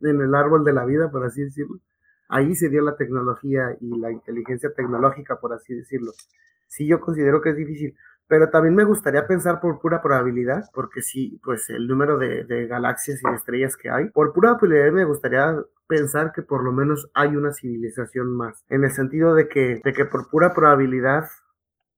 en el árbol de la vida, por así decirlo. Ahí se dio la tecnología y la inteligencia tecnológica, por así decirlo. Sí, yo considero que es difícil, pero también me gustaría pensar por pura probabilidad, porque sí, pues el número de, de galaxias y de estrellas que hay, por pura probabilidad me gustaría pensar que por lo menos hay una civilización más, en el sentido de que, de que por pura probabilidad,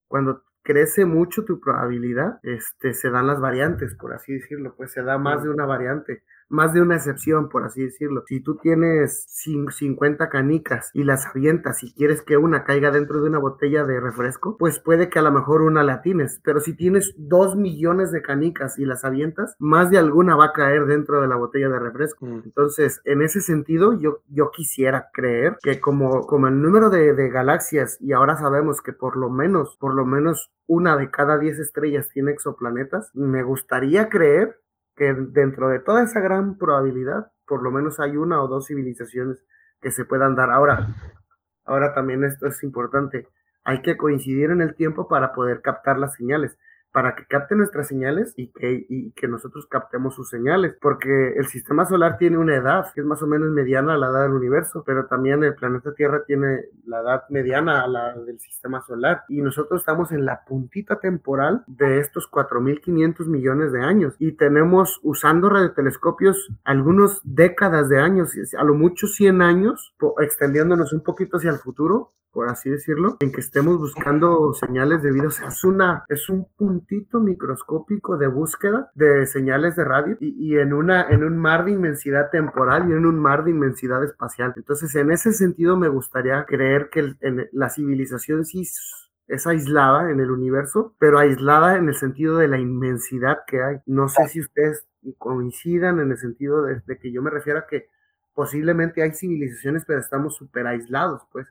cuando crece mucho tu probabilidad, este, se dan las variantes, por así decirlo, pues se da más de una variante más de una excepción, por así decirlo. Si tú tienes 50 canicas y las avientas y quieres que una caiga dentro de una botella de refresco, pues puede que a lo mejor una la tienes, pero si tienes dos millones de canicas y las avientas, más de alguna va a caer dentro de la botella de refresco. Mm. Entonces, en ese sentido, yo, yo quisiera creer que como, como el número de, de galaxias y ahora sabemos que por lo menos, por lo menos una de cada 10 estrellas tiene exoplanetas, me gustaría creer que dentro de toda esa gran probabilidad, por lo menos hay una o dos civilizaciones que se puedan dar. Ahora, ahora también esto es importante, hay que coincidir en el tiempo para poder captar las señales para que capte nuestras señales y que, y que nosotros captemos sus señales, porque el sistema solar tiene una edad que es más o menos mediana a la edad del universo, pero también el planeta Tierra tiene la edad mediana a la del sistema solar y nosotros estamos en la puntita temporal de estos 4.500 millones de años y tenemos usando radiotelescopios algunos décadas de años, a lo mucho 100 años, extendiéndonos un poquito hacia el futuro, por así decirlo, en que estemos buscando señales de vida. O es, una, es un puntito microscópico de búsqueda de señales de radio y, en, una, en un mar de inmensidad temporal y en un mar de inmensidad espacial. Entonces, en ese sentido, me gustaría creer que la civilización sí es aislada en el universo, pero aislada en el sentido de la inmensidad que hay. No sé si ustedes coincidan en el sentido de, de que yo me refiero a que posiblemente hay civilizaciones, pero estamos súper aislados, pues.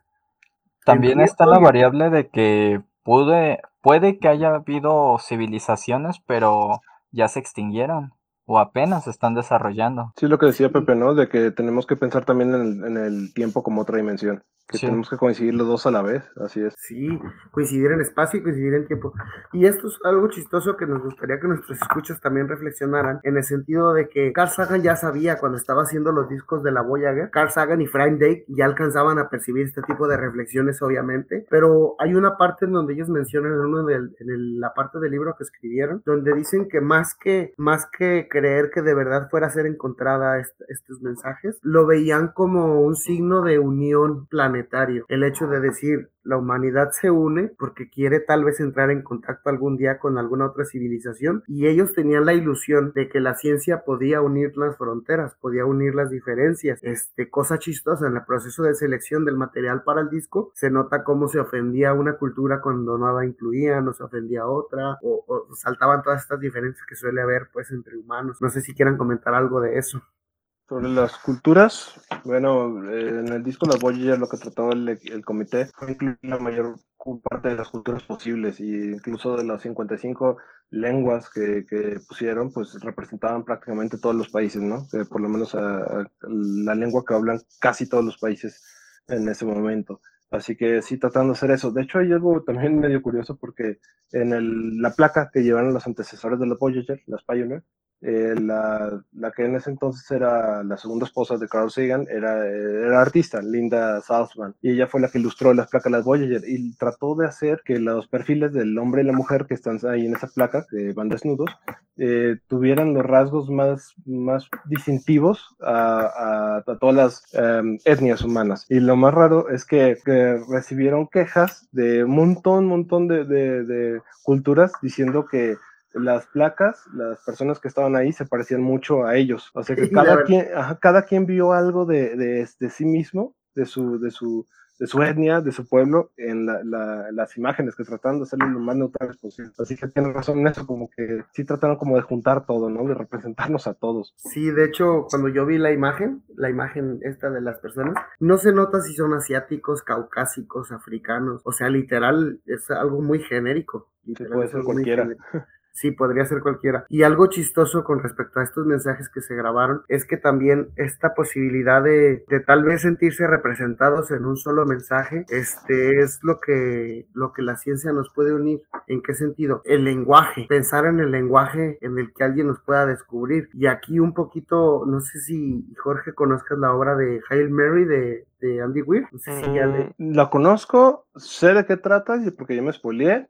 También está la variable de que pude, puede que haya habido civilizaciones, pero ya se extinguieron o apenas están desarrollando. Sí, lo que decía Pepe, ¿no? De que tenemos que pensar también en el tiempo como otra dimensión que tenemos que coincidir los dos a la vez, así es. Sí, coincidir en espacio y coincidir en tiempo. Y esto es algo chistoso que nos gustaría que nuestros escuchas también reflexionaran, en el sentido de que Carl Sagan ya sabía cuando estaba haciendo los discos de la Voyager, Carl Sagan y Frank Drake ya alcanzaban a percibir este tipo de reflexiones, obviamente, pero hay una parte en donde ellos mencionan en, uno en la parte del libro que escribieron, donde dicen que más que, más que creer que de verdad fuera a ser encontrada estos mensajes, lo veían como un signo de unión planetaria el hecho de decir, la humanidad se une porque quiere tal vez entrar en contacto algún día con alguna otra civilización y ellos tenían la ilusión de que la ciencia podía unir las fronteras, podía unir las diferencias. Este, cosa chistosa, en el proceso de selección del material para el disco se nota cómo se ofendía una cultura cuando nada incluía, no se ofendía otra, o, o saltaban todas estas diferencias que suele haber pues entre humanos. No sé si quieran comentar algo de eso. Sobre las culturas, bueno, en el disco La Voyager lo que trataba el, el, comité fue incluir la mayor parte de las culturas posibles y incluso de las 55 lenguas que, que pusieron, pues representaban prácticamente todos los países, ¿no? por lo menos a, a la lengua que hablan casi todos los países en ese momento. Así que sí, tratando de hacer eso. De hecho, hay algo también medio curioso porque en el, la placa que llevaron los antecesores de la Voyager, las Pioneer, eh, la, la, que en ese entonces era la segunda esposa de Carl Sagan era, era artista, Linda Salzman, y ella fue la que ilustró las placas las Voyager y trató de hacer que los perfiles del hombre y la mujer que están ahí en esa placa, que van desnudos, eh, tuvieran los rasgos más, más distintivos a, a, a todas las um, etnias humanas. Y lo más raro es que, que recibieron quejas de un montón, montón de, de, de culturas diciendo que las placas, las personas que estaban ahí se parecían mucho a ellos. O sea que cada quien, ajá, cada quien vio algo de, de, de, sí mismo, de su, de su, de su etnia, de su pueblo, en la, la, las imágenes que trataron de hacerlo lo más neutrales posible. Así que tienen razón en eso, como que sí trataron como de juntar todo, ¿no? De representarnos a todos. Sí, de hecho, cuando yo vi la imagen, la imagen esta de las personas, no se nota si son asiáticos, caucásicos, africanos. O sea, literal, es algo muy genérico. Sí, puede ser cualquiera. Sí, podría ser cualquiera. Y algo chistoso con respecto a estos mensajes que se grabaron es que también esta posibilidad de, de, tal vez sentirse representados en un solo mensaje, este es lo que, lo que la ciencia nos puede unir. ¿En qué sentido? El lenguaje, pensar en el lenguaje en el que alguien nos pueda descubrir. Y aquí un poquito, no sé si Jorge conozcas la obra de Hail Mary de, de Andy Weir. No le... La conozco, sé de qué trata, porque yo me spoileé,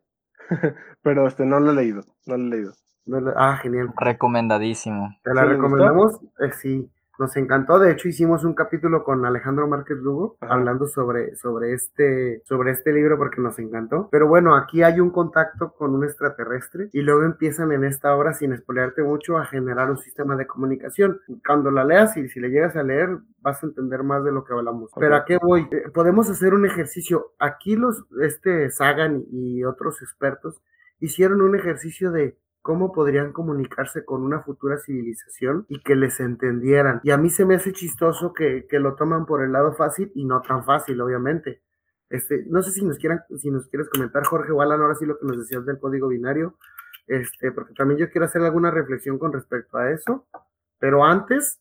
pero este no lo he leído, no lo he leído. No lo... Ah, genial. Recomendadísimo. ¿Te la ¿Sí recomendamos? Eh, sí, nos encantó. De hecho, hicimos un capítulo con Alejandro Márquez Lugo Ajá. hablando sobre, sobre, este, sobre este libro porque nos encantó. Pero bueno, aquí hay un contacto con un extraterrestre y luego empiezan en esta obra, sin espolearte mucho, a generar un sistema de comunicación. Cuando la leas y si le llegas a leer, vas a entender más de lo que hablamos. Okay. Pero a qué voy? Eh, podemos hacer un ejercicio. Aquí los, este Sagan y otros expertos hicieron un ejercicio de cómo podrían comunicarse con una futura civilización y que les entendieran. Y a mí se me hace chistoso que, que lo toman por el lado fácil y no tan fácil, obviamente. Este, no sé si nos quieran, si nos quieres comentar, Jorge o Alan, ahora sí lo que nos decías del código binario, este, porque también yo quiero hacer alguna reflexión con respecto a eso. Pero antes,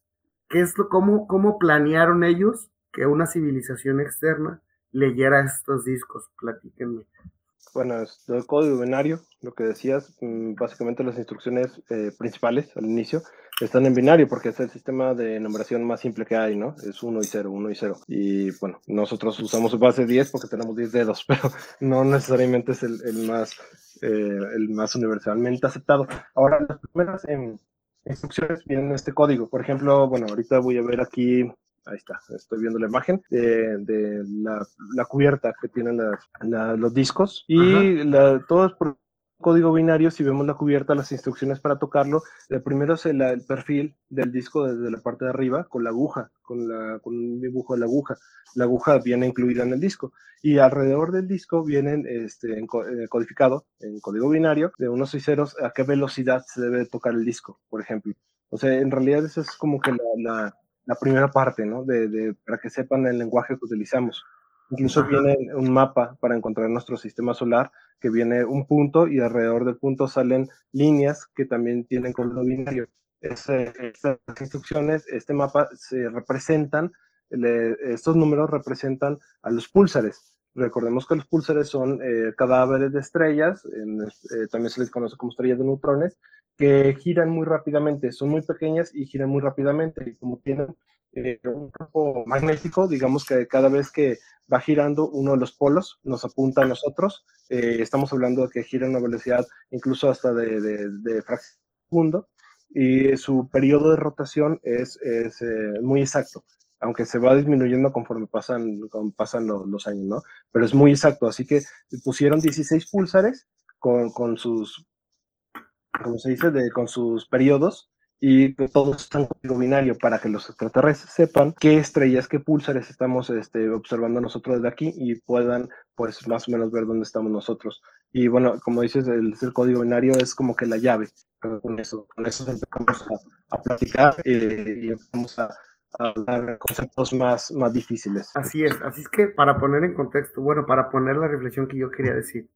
¿qué es lo, cómo, cómo planearon ellos que una civilización externa leyera estos discos? Platíquenme. Bueno, es el código binario, lo que decías, básicamente las instrucciones eh, principales al inicio están en binario porque es el sistema de numeración más simple que hay, ¿no? Es 1 y 0, 1 y 0. Y bueno, nosotros usamos base 10 porque tenemos 10 dedos, pero no necesariamente es el, el más, eh, el más universalmente aceptado. Ahora, las primeras en instrucciones vienen este código. Por ejemplo, bueno, ahorita voy a ver aquí ahí está, estoy viendo la imagen de, de la, la, cubierta que tienen la, la, los discos y la, todo es por código binario, si vemos la cubierta, las instrucciones para tocarlo, el primero es el, el, perfil del disco desde la parte de arriba con la aguja, con, la, con un dibujo de la aguja. La aguja viene incluida en el disco y alrededor del disco vienen este, en, eh, codificado en código binario de unos y ceros a qué velocidad se debe tocar el disco, por ejemplo. O sea, en realidad eso es como que la, la la primera parte, ¿no? De, de, para que sepan el lenguaje que utilizamos. Incluso viene un mapa para encontrar nuestro sistema solar, que viene un punto y alrededor del punto salen líneas que también tienen código binario. Ese, estas instrucciones, este mapa, se representan, le, estos números representan a los púlsares. Recordemos que los púlsares son eh, cadáveres de estrellas, en, eh, también se les conoce como estrellas de neutrones, que giran muy rápidamente, son muy pequeñas y giran muy rápidamente, y como tienen eh, un campo magnético, digamos que cada vez que va girando uno de los polos nos apunta a nosotros, eh, estamos hablando de que gira a una velocidad incluso hasta de, de, de segundo, y su periodo de rotación es, es eh, muy exacto. aunque se va disminuyendo conforme pasan, pasan los, años, ¿no? Pero es muy exacto, así que pusieron 16 púlsares con, con sus, como se dice, de, con sus periodos y que todos están código binario para que los extraterrestres sepan qué estrellas, qué púlsares estamos este, observando nosotros desde aquí y puedan pues más o menos ver dónde estamos nosotros. Y bueno, como dices, el, código binario es como que la llave. Pero con eso, con eso empezamos a, a platicar eh, y empezamos a, a hablar conceptos más, más difíciles. Así es, así es que para poner en contexto, bueno, para poner la reflexión que yo quería decir,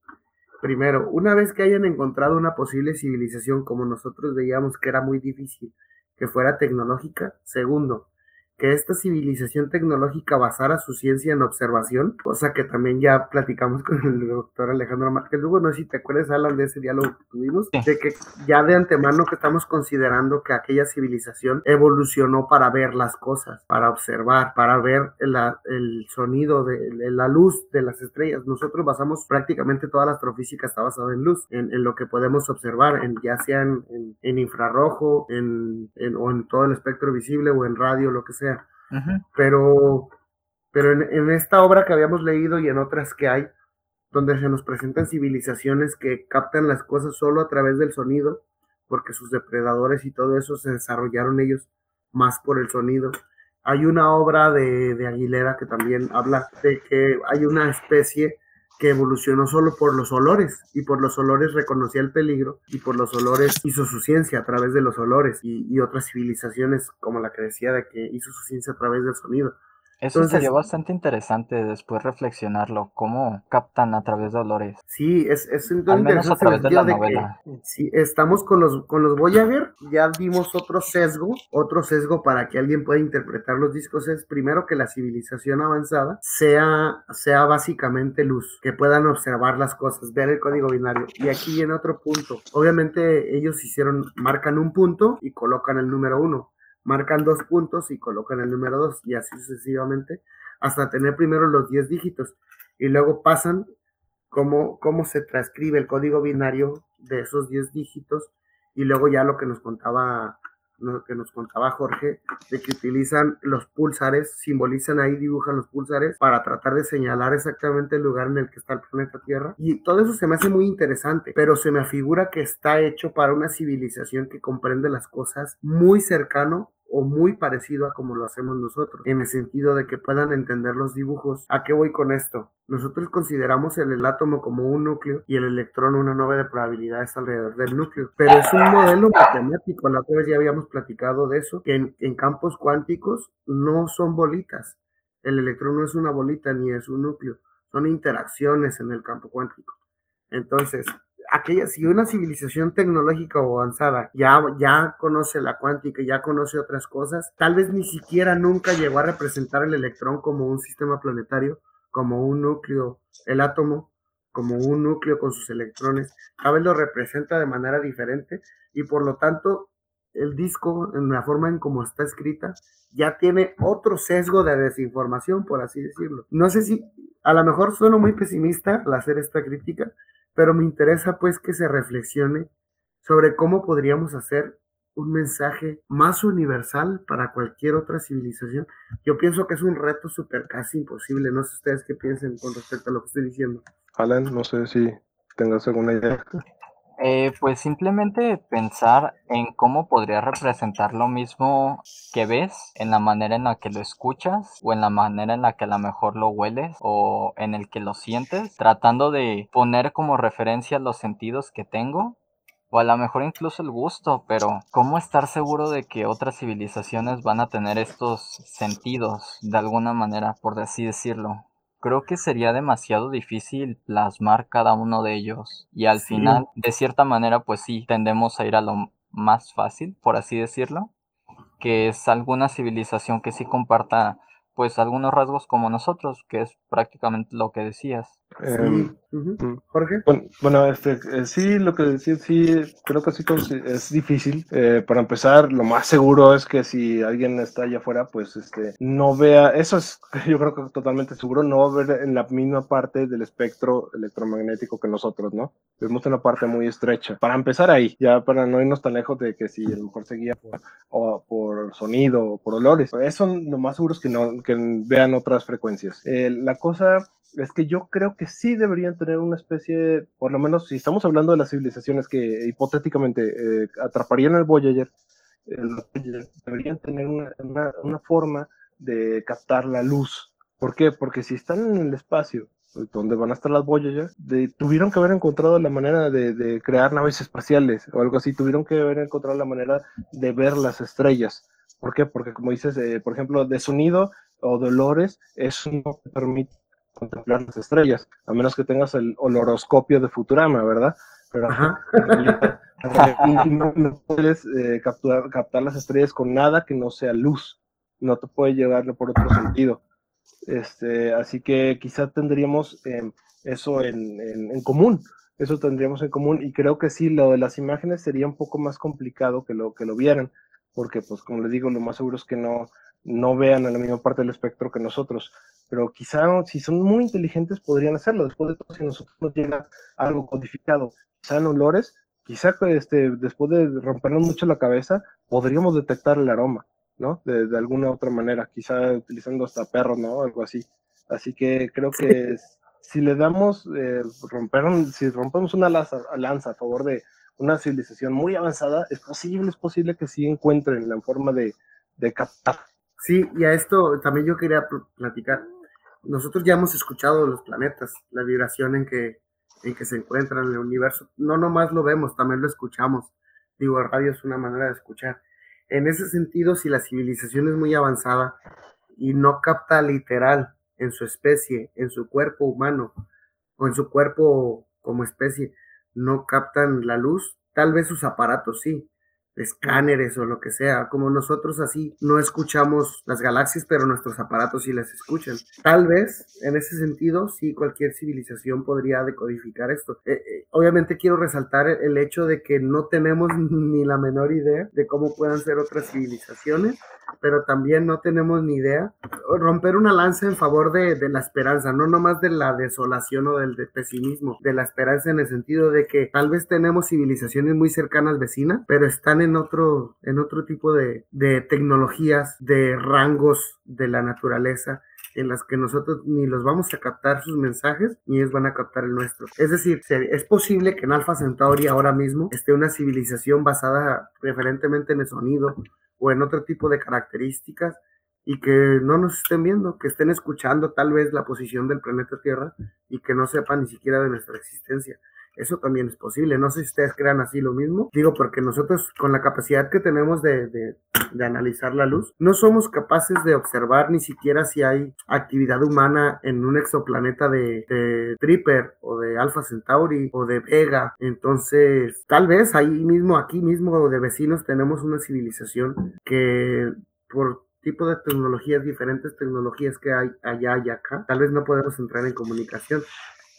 Primero, una vez que hayan encontrado una posible civilización como nosotros veíamos que era muy difícil que fuera tecnológica. Segundo, que esta civilización tecnológica basara su ciencia en observación, cosa que también ya platicamos con el doctor Alejandro Márquez Lugo, no sé si te acuerdas, Alan, de ese diálogo que tuvimos, de que ya de antemano que estamos considerando que aquella civilización evolucionó para ver las cosas, para observar, para ver el sonido de, la luz de las estrellas. Nosotros basamos prácticamente toda la astrofísica está basada en luz, en, lo que podemos observar, en, ya sea en, infrarrojo, en, o en todo el espectro visible o en radio, lo que sea pero, pero en, esta obra que habíamos leído y en otras que hay, donde se nos presentan civilizaciones que captan las cosas solo a través del sonido, porque sus depredadores y todo eso se desarrollaron ellos más por el sonido. Hay una obra de, de Aguilera que también habla de que hay una especie que evolucionó solo por los olores y por los olores reconocía el peligro y por los olores hizo su ciencia a través de los olores y, y otras civilizaciones como la que decía de que hizo su ciencia a través del sonido. Eso sería bastante interesante después reflexionarlo, cómo captan a través de olores. Sí, es, es Al menos a través de la novela. sí, estamos con los, con los Voyager, ya vimos otro sesgo, otro sesgo para que alguien pueda interpretar los discos es primero que la civilización avanzada sea, sea básicamente luz, que puedan observar las cosas, ver el código binario. Y aquí viene otro punto. Obviamente ellos hicieron, marcan un punto y colocan el número uno marcan dos puntos y colocan el número dos y así sucesivamente hasta tener primero los 10 dígitos. Y luego pasan cómo, cómo se transcribe el código binario de esos 10 dígitos y luego ya lo que nos contaba que nos contaba Jorge, de que utilizan los pulsares, simbolizan ahí, dibujan los pulsares para tratar de señalar exactamente el lugar en el que está el planeta Tierra. Y todo eso se me hace muy interesante, pero se me afigura que está hecho para una civilización que comprende las cosas muy cercano o muy parecido a como lo hacemos nosotros, en el sentido de que puedan entender los dibujos. ¿A qué voy con esto? Nosotros consideramos el, átomo como un núcleo y el electrón una nube de probabilidades alrededor del núcleo, pero es un modelo matemático, la otra vez ya habíamos platicado de eso, que en, en campos cuánticos no son bolitas, el electrón no es una bolita ni es un núcleo, son interacciones en el campo cuántico. Entonces, aquella, si una civilización tecnológica o avanzada ya, ya conoce la cuántica, ya conoce otras cosas, tal vez ni siquiera nunca llegó a representar el electrón como un sistema planetario, como un núcleo, el átomo como un núcleo con sus electrones, tal vez lo representa de manera diferente y por lo tanto el disco, en la forma en cómo está escrita, ya tiene otro sesgo de desinformación, por así decirlo. No sé si, a lo mejor sueno muy pesimista al hacer esta crítica, pero me interesa pues que se reflexione sobre cómo podríamos hacer un mensaje más universal para cualquier otra civilización. Yo pienso que es un reto súper casi imposible. No sé ustedes qué piensen con respecto a lo que estoy diciendo. Alan, no sé si tengas alguna idea. Eh, pues simplemente pensar en cómo podría representar lo mismo que ves en la manera en la que lo escuchas o en la manera en la que a lo mejor lo hueles o en el que lo sientes, tratando de poner como referencia los sentidos que tengo o a lo mejor incluso el gusto, pero ¿cómo estar seguro de que otras civilizaciones van a tener estos sentidos de alguna manera, por así decirlo? Creo que sería demasiado difícil plasmar cada uno de ellos. Y al final, de cierta manera, pues sí, tendemos a ir a lo más fácil, por así decirlo, que es alguna civilización que sí comparta pues algunos rasgos como nosotros, que es prácticamente lo que decías. Em, mm. Jorge. Bueno, este, eh, sí, lo que decía, sí, creo que sí es difícil. Eh, para empezar, lo más seguro es que si alguien está allá afuera, pues este, no vea, eso es, yo creo que totalmente seguro, no va a ver en la misma parte del espectro electromagnético que nosotros, ¿no? Vemos una parte muy estrecha. Para empezar ahí, ya para no irnos tan lejos de que si a lo mejor se guía por, o por sonido o por olores, eso lo más seguro es que no, que vean otras frecuencias. Eh, la cosa es que yo creo que sí deberían tener una especie, por lo menos si estamos hablando de las civilizaciones que hipotéticamente eh, atraparían el Voyager, deberían tener una, forma de captar la luz. ¿Por qué? Porque si están en el espacio, donde van a estar las Voyager, tuvieron que haber encontrado la manera de, crear naves espaciales o algo así, tuvieron que haber encontrado la manera de ver las estrellas. ¿Por qué? Porque como dices, eh, por ejemplo, de sonido o dolores, eso no te permite contemplar las estrellas, a menos que tengas el oloroscopio de Futurama, ¿verdad? Pero no, puedes eh, capturar, captar las estrellas con nada que no sea luz, no te puede llevarlo por otro sentido. Este, así que quizá tendríamos em, eso en, en, común, eso tendríamos en común y creo que sí, lo de las imágenes sería un poco más complicado que lo que lo vieran, porque pues como les digo, lo más seguro es que no, no vean en la misma parte del espectro que nosotros, pero quizá si son muy inteligentes podrían hacerlo. Después de todo, si nosotros nos llega algo codificado, quizá en olores, quizá este, después de rompernos mucho la cabeza, podríamos detectar el aroma, ¿no? De, alguna otra manera, quizá utilizando hasta perros, ¿no? Algo así. Así que creo que si le damos, eh, si rompemos una lanza, a favor de una civilización muy avanzada, es posible, es posible que sí encuentren la forma de, de captar Sí, y a esto también yo quería platicar. Nosotros ya hemos escuchado los planetas, la vibración en que, en que se encuentran en el universo. No nomás lo vemos, también lo escuchamos. Digo, el radio es una manera de escuchar. En ese sentido, si la civilización es muy avanzada y no capta literal en su especie, en su cuerpo humano o en su cuerpo como especie, no captan la luz, tal vez sus aparatos sí, escáneres o lo que sea, como nosotros así no escuchamos las galaxias, pero nuestros aparatos sí las escuchan. Tal vez, en ese sentido, sí cualquier civilización podría decodificar esto. Eh, eh, obviamente quiero resaltar el hecho de que no tenemos ni la menor idea de cómo puedan ser otras civilizaciones, pero también no tenemos ni idea. Romper una lanza en favor de, de la esperanza, no nomás de la desolación o del de pesimismo, de la esperanza en el sentido de que tal vez tenemos civilizaciones muy cercanas vecinas, pero están en otro, en otro tipo de, de tecnologías, de rangos de la naturaleza en las que nosotros ni los vamos a captar sus mensajes ni ellos van a captar el nuestro. Es decir, es posible que en Alpha Centauri ahora mismo esté una civilización basada preferentemente en el sonido o en otro tipo de características y que no nos estén viendo, que estén escuchando tal vez la posición del planeta Tierra y que no sepan ni siquiera de nuestra existencia. Eso también es posible. No sé si ustedes crean así lo mismo. Digo, porque nosotros con la capacidad que tenemos de, de, analizar la luz, no somos capaces de observar ni siquiera si hay actividad humana en un exoplaneta de, de Tripper o de Alpha Centauri o de Vega. Entonces, tal vez ahí mismo, aquí mismo de vecinos, tenemos una civilización que por tipo de tecnologías, diferentes tecnologías que hay allá y acá, tal vez no podemos entrar en comunicación.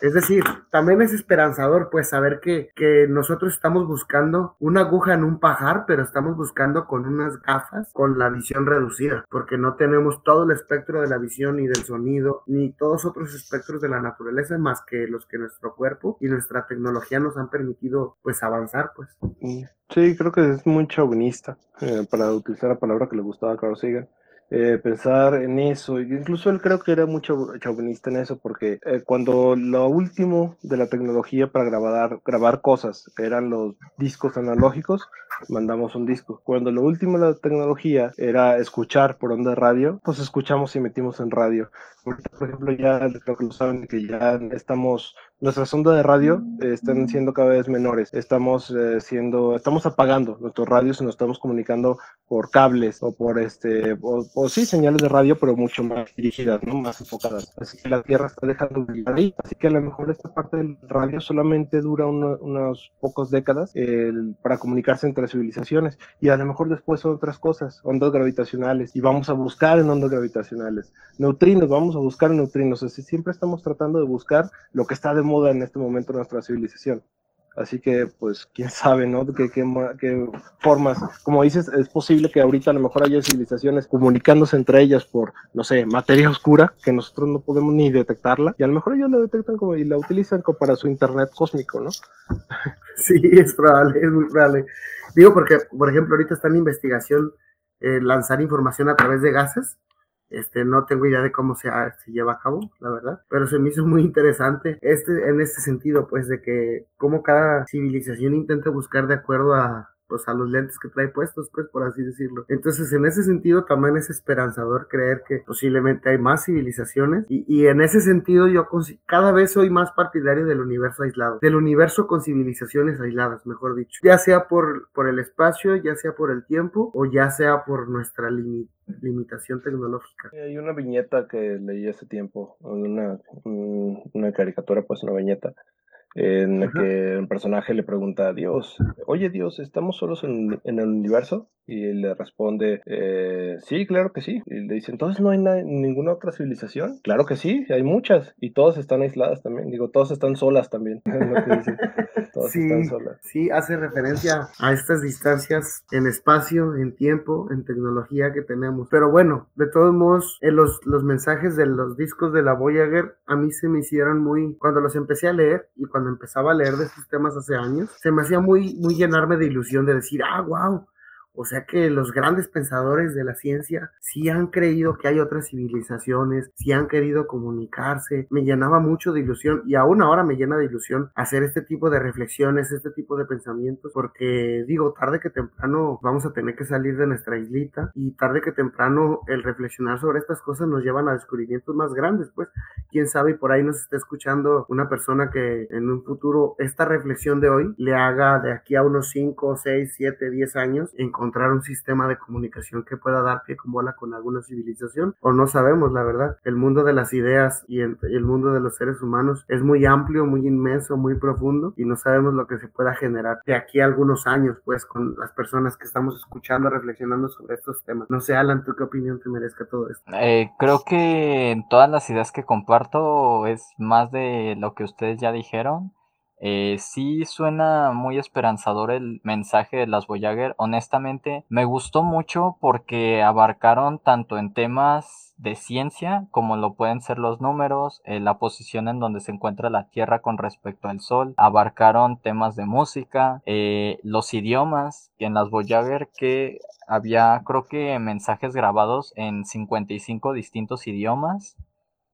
Es decir, también es esperanzador pues saber que, que, nosotros estamos buscando una aguja en un pajar, pero estamos buscando con unas gafas con la visión reducida, porque no tenemos todo el espectro de la visión ni del sonido, ni todos otros espectros de la naturaleza más que los que nuestro cuerpo y nuestra tecnología nos han permitido pues avanzar pues. Sí, creo que es muy chauvinista, eh, para utilizar la palabra que le gustaba a Sagan eh, pensar en eso. Incluso él creo que era mucho chauvinista en eso, porque eh, cuando lo último de la tecnología para grabar, grabar cosas eran los discos analógicos, mandamos un disco. Cuando lo último de la tecnología era escuchar por onda de radio, pues escuchamos y metimos en radio. Por ejemplo, ya creo que lo saben que ya estamos, nuestras ondas de radio están siendo cada vez menores. Estamos eh, siendo, estamos apagando nuestros radios y nos estamos comunicando por cables o por este, o, sí, señales de radio, pero mucho más dirigidas, ¿no? Más enfocadas. Así que la Tierra está dejando de ahí. Así que a lo mejor esta parte del radio solamente dura unos pocos décadas para comunicarse entre civilizaciones. Y a lo mejor después son otras cosas, ondas gravitacionales. Y vamos a buscar en ondas gravitacionales. Neutrinos, vamos a buscar neutrinos. Así siempre estamos tratando de buscar lo que está de moda en este momento en nuestra civilización. Así que, pues, quién sabe, ¿no? ¿Qué, qué, formas, como dices, es posible que ahorita a lo mejor haya civilizaciones comunicándose entre ellas por, no sé, materia oscura, que nosotros no podemos ni detectarla, y a lo mejor ellos la detectan como y la utilizan como para su internet cósmico, ¿no? Sí, es probable, es muy probable. Digo porque, por ejemplo, ahorita está en investigación eh, lanzar información a través de gases, este, no tengo idea de cómo se, lleva a cabo, la verdad, pero se me hizo muy interesante este, en este sentido, pues, de que como cada civilización intenta buscar de acuerdo a, pues a los lentes que trae puestos, pues por así decirlo. Entonces, en ese sentido también es esperanzador creer que posiblemente hay más civilizaciones y, y en ese sentido yo cada vez soy más partidario del universo aislado, del universo con civilizaciones aisladas, mejor dicho, ya sea por, por el espacio, ya sea por el tiempo o ya sea por nuestra limitación tecnológica. Hay una viñeta que leí hace tiempo, una, una caricatura, pues una viñeta, en la que un personaje le pregunta a Dios, oye Dios, ¿estamos solos en, en el universo? Y le responde, eh, sí, claro que sí. Y le dice, entonces no hay ninguna otra civilización. Claro que sí, hay muchas. Y todas están aisladas también. Digo, todas están solas también. todas sí, están solas. Sí, hace referencia a estas distancias en espacio, en tiempo, en tecnología que tenemos. Pero bueno, de todos modos, en los, los mensajes de los discos de la Voyager a mí se me hicieron muy, cuando los empecé a leer y cuando empezaba a leer de estos temas hace años, se me hacía muy, muy llenarme de ilusión de decir, ah, wow, o sea que los grandes pensadores de la ciencia sí han creído que hay otras civilizaciones, sí han querido comunicarse. Me llenaba mucho de ilusión y aún ahora me llena de ilusión hacer este tipo de reflexiones, este tipo de pensamientos, porque digo, tarde que temprano vamos a tener que salir de nuestra islita y tarde que temprano el reflexionar sobre estas cosas nos llevan a descubrimientos más grandes, pues quién sabe y por ahí nos está escuchando una persona que en un futuro esta reflexión de hoy le haga de aquí a unos 5, 6, 7, 10 años en encontrar un sistema de comunicación que pueda dar pie con bola con alguna civilización o no sabemos la verdad. El mundo de las ideas y el, mundo de los seres humanos es muy amplio, muy inmenso, muy profundo y no sabemos lo que se pueda generar de aquí a algunos años pues con las personas que estamos escuchando, reflexionando sobre estos temas. No sé, Alan, ¿tú qué opinión te merezca todo esto? Eh, creo que en todas las ideas que comparto es más de lo que ustedes ya dijeron. Eh, sí suena muy esperanzador el mensaje de las Voyager. Honestamente, me gustó mucho porque abarcaron tanto en temas de ciencia como lo pueden ser los números, eh, la posición en donde se encuentra la Tierra con respecto al Sol. Abarcaron temas de música, eh, los idiomas y en las Voyager que había creo que mensajes grabados en 55 distintos idiomas.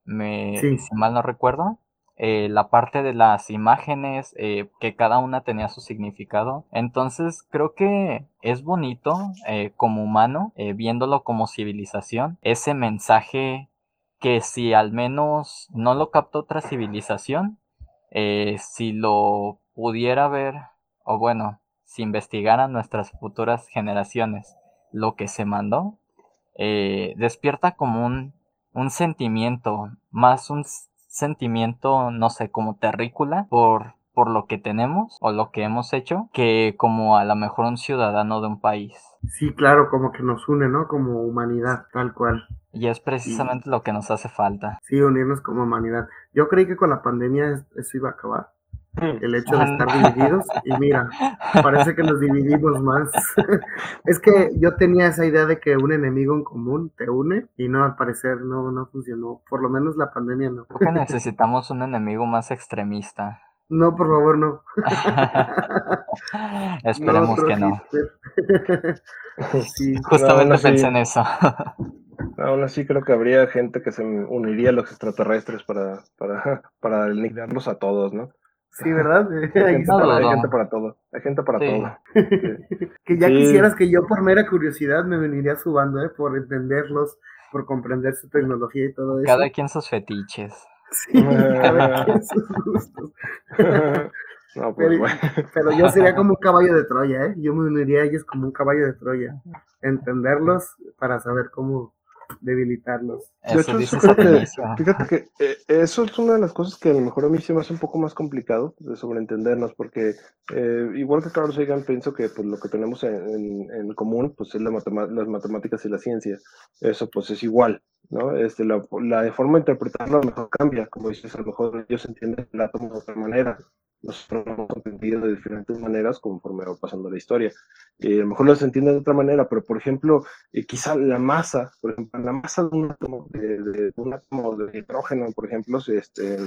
Me, Si mal no recuerdo. Eh, la parte de las imágenes, eh, que cada una tenía su significado. Entonces creo que es bonito eh, como humano, viéndolo como civilización, ese mensaje que si al menos no lo captó otra civilización, si lo pudiera ver, o bueno, si investigaran nuestras futuras generaciones lo que se mandó, despierta como un, un sentimiento, más un sentimiento, no sé, como terrícola por, por lo que tenemos o lo que hemos hecho, que como a lo mejor un ciudadano de un país. Sí, claro, como que nos une, ¿no? Como humanidad, tal cual. Y es precisamente lo que nos hace falta. Sí, unirnos como humanidad. Yo creí que con la pandemia eso iba a acabar. El hecho de estar divididos y mira, parece que nos dividimos más. es que yo tenía esa idea de que un enemigo en común te une y no, al parecer no, no funcionó, por lo menos la pandemia no. Creo que necesitamos un enemigo más extremista. No, por favor, no. Esperemos que no. Justamente pensé en eso. Aún así creo que habría gente que se uniría a los extraterrestres para, para, para aniquilarlos a todos, ¿no? Sí, ¿verdad? Hay gente, para todo. Hay gente para todo. que ya quisieras que yo por mera curiosidad me veniría subando, ¿eh? Por entenderlos, por comprender su tecnología y todo eso. Cada quien sus fetiches. Sí, cada quien sus gustos. No, pues, pero, pero, yo sería como un caballo de Troya, ¿eh? Yo me uniría a ellos como un caballo de Troya. Entenderlos para saber cómo, debilitarlos. De hecho, fíjate que eh, eso es una de las cosas que a lo mejor a mí se me hace un poco más complicado de sobreentendernos, porque eh, igual que Carlos Sagan, pienso que pues, lo que tenemos en, en, común pues, es la las matemáticas y la ciencia. Eso pues es igual, ¿no? Este, la, la forma de interpretarlo a lo mejor cambia, como dices, a lo mejor ellos entienden el átomo de otra manera, nosotros lo hemos entendido de diferentes maneras conforme va pasando la historia. y a lo mejor los entiende de otra manera, pero por ejemplo, eh, quizá la masa, por ejemplo, la masa de un átomo de, de hidrógeno, por ejemplo, este,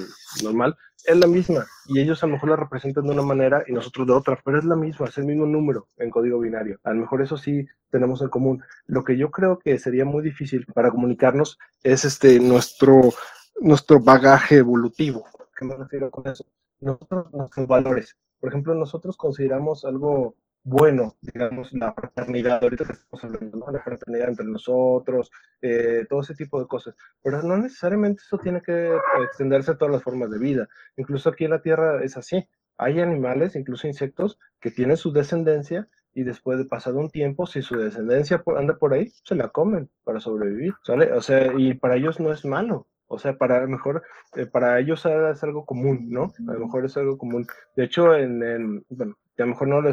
normal, es la misma. Y ellos a lo mejor la representan de una manera y nosotros de otra, pero es la misma, es el mismo número en código binario. A lo mejor eso sí tenemos en común. Lo que yo creo que sería muy difícil para comunicarnos es este, nuestro, nuestro bagaje evolutivo. ¿Qué me refiero con eso? Nosotros, nuestros valores. Por ejemplo, nosotros consideramos algo bueno, digamos, la fraternidad, ahorita estamos hablando, la fraternidad entre nosotros, eh, todo ese tipo de cosas. Pero no necesariamente eso tiene que extenderse a todas las formas de vida. Incluso aquí en la Tierra es así. Hay animales, incluso insectos, que tienen su descendencia y después de pasado un tiempo, si su descendencia anda por ahí, se la comen para sobrevivir, ¿sale? O sea, y para ellos no es malo. O sea, para a lo mejor, eh, para ellos es algo común, ¿no? A lo mejor es algo común. De hecho, en, bueno, a lo mejor no lo,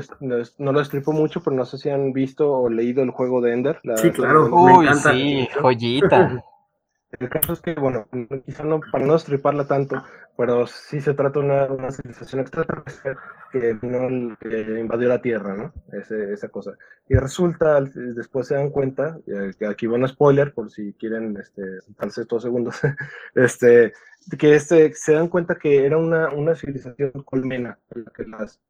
no lo estripo mucho, pero no sé si han visto o leído el juego de Ender. sí, claro. Uy, sí, joyita. El caso es que, bueno, quizá no, para no estriparla tanto, pero sí se trata de una, una civilización extraterrestre que, invadió la Tierra, ¿no? esa cosa. Y resulta, después se dan cuenta, eh, que aquí va un spoiler, por si quieren, este, darse dos segundos, este, que este, se dan cuenta que era una, una civilización colmena, en la que las,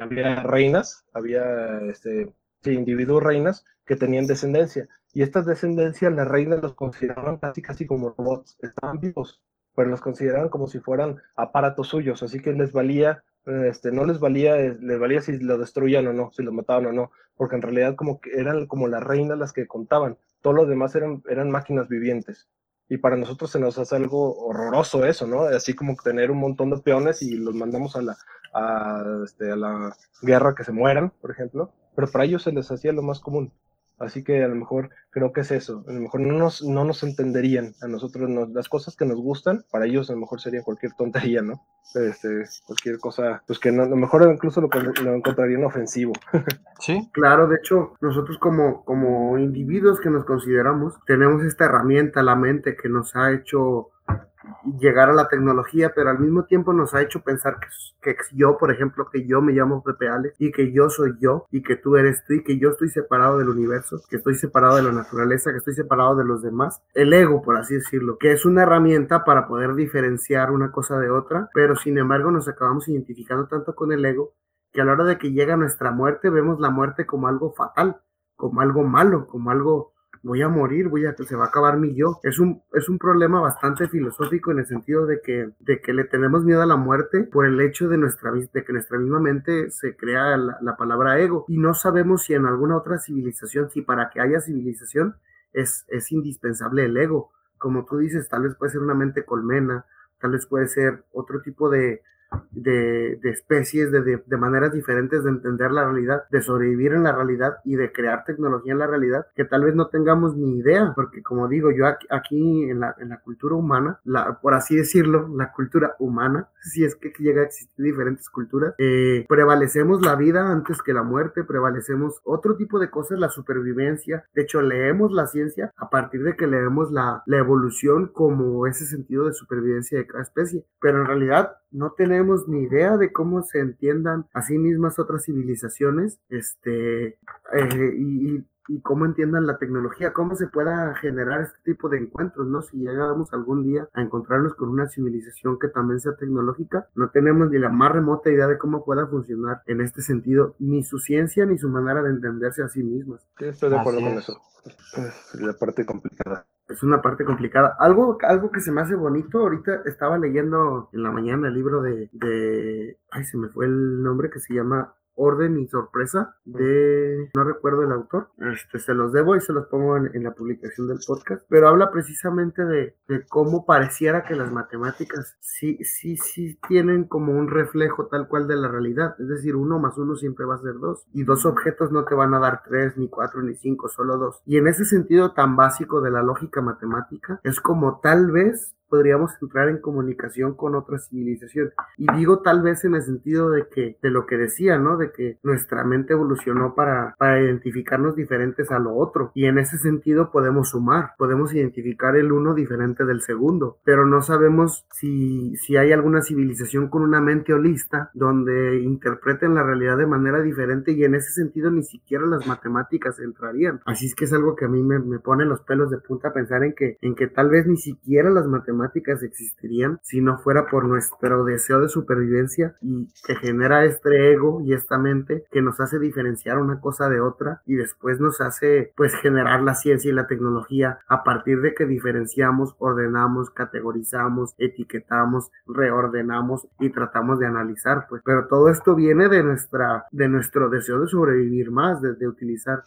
había reinas, había este, sí, individuos reinas que tenían descendencia y estas descendencias, las reinas los consideraban casi casi como robots, estaban vivos, pero los consideraban como si fueran aparatos suyos, así que les valía, este, no les valía, les valía si lo destruían o no, si lo mataban o no, porque en realidad como que eran como las reinas las que contaban, todos los demás eran, eran máquinas vivientes. Y para nosotros se nos hace algo horroroso eso, ¿no? Así como tener un montón de peones y los mandamos a la, a, este, a la guerra que se mueran, por ejemplo, pero para ellos se les hacía lo más común. Así que a lo mejor creo que es eso. A lo mejor no nos, no nos entenderían a nosotros las cosas que nos gustan, para ellos a lo mejor sería cualquier tontería, ¿no? Este, cualquier cosa, pues que no, a lo mejor incluso lo, lo encontrarían ofensivo. Sí. Claro, de hecho, nosotros como, como individuos que nos consideramos, tenemos esta herramienta, la mente, que nos ha hecho llegar a la tecnología, pero al mismo tiempo nos ha hecho pensar que, que, yo, por ejemplo, que yo me llamo Pepe Ale y que yo soy yo y que tú eres tú y que yo estoy separado del universo, que estoy separado de la naturaleza, que estoy separado de los demás. El ego, por así decirlo, que es una herramienta para poder diferenciar una cosa de otra, pero sin embargo nos acabamos identificando tanto con el ego que a la hora de que llega nuestra muerte vemos la muerte como algo fatal, como algo malo, como algo voy a morir, voy a, se va a acabar mi yo. Es un, es un problema bastante filosófico en el sentido de que, de que le tenemos miedo a la muerte por el hecho de, nuestra, de que nuestra misma mente se crea la, la palabra ego y no sabemos si en alguna otra civilización, si para que haya civilización es, es indispensable el ego. Como tú dices, tal vez puede ser una mente colmena, tal vez puede ser otro tipo de, de, especies, de, de, maneras diferentes de entender la realidad, de sobrevivir en la realidad y de crear tecnología en la realidad que tal vez no tengamos ni idea, porque como digo, yo aquí, en, la, en la cultura humana, la, por así decirlo, la cultura humana, si es que llega a existir diferentes culturas, eh, prevalecemos la vida antes que la muerte, prevalecemos otro tipo de cosas, la supervivencia, de hecho leemos la ciencia a partir de que leemos la, la evolución como ese sentido de supervivencia de cada especie, pero en realidad no tenemos ni idea de cómo se entiendan a sí mismas otras civilizaciones, este, eh, y, y, cómo entiendan la tecnología, cómo se pueda generar este tipo de encuentros, ¿no? Si llegamos algún día a encontrarnos con una civilización que también sea tecnológica, no tenemos ni la más remota idea de cómo pueda funcionar en este sentido, ni su ciencia ni su manera de entenderse a sí mismas. estoy de acuerdo con eso. Es la parte complicada es una parte complicada. Algo, algo que se me hace bonito, ahorita estaba leyendo en la mañana el libro de, de, ay, se me fue el nombre que se llama Orden y Sorpresa de, no recuerdo el autor, este, se los debo y se los pongo en, la publicación del podcast, pero habla precisamente de, de, cómo pareciera que las matemáticas sí, sí, sí tienen como un reflejo tal cual de la realidad, es decir, uno más uno siempre va a ser dos y dos objetos no te van a dar tres, ni cuatro, ni cinco, solo dos. Y en ese sentido tan básico de la lógica matemática, es como tal vez podríamos entrar en comunicación con otra civilización. Y digo tal vez en el sentido de que, de lo que decía, ¿no? De que nuestra mente evolucionó para, para identificarnos diferentes a lo otro. Y en ese sentido podemos sumar, podemos identificar el uno diferente del segundo, pero no sabemos si, si hay alguna civilización con una mente holista donde interpreten la realidad de manera diferente y en ese sentido ni siquiera las matemáticas entrarían. Así es que es algo que a mí me, me pone los pelos de punta pensar en que, en que tal vez ni siquiera las matemáticas existirían si no fuera por nuestro deseo de supervivencia y que genera este ego y esta mente que nos hace diferenciar una cosa de otra y después nos hace pues generar la ciencia y la tecnología a partir de que diferenciamos, ordenamos, categorizamos, etiquetamos, reordenamos y tratamos de analizar pues. Pero todo esto viene de nuestra de nuestro deseo de sobrevivir más de, utilizar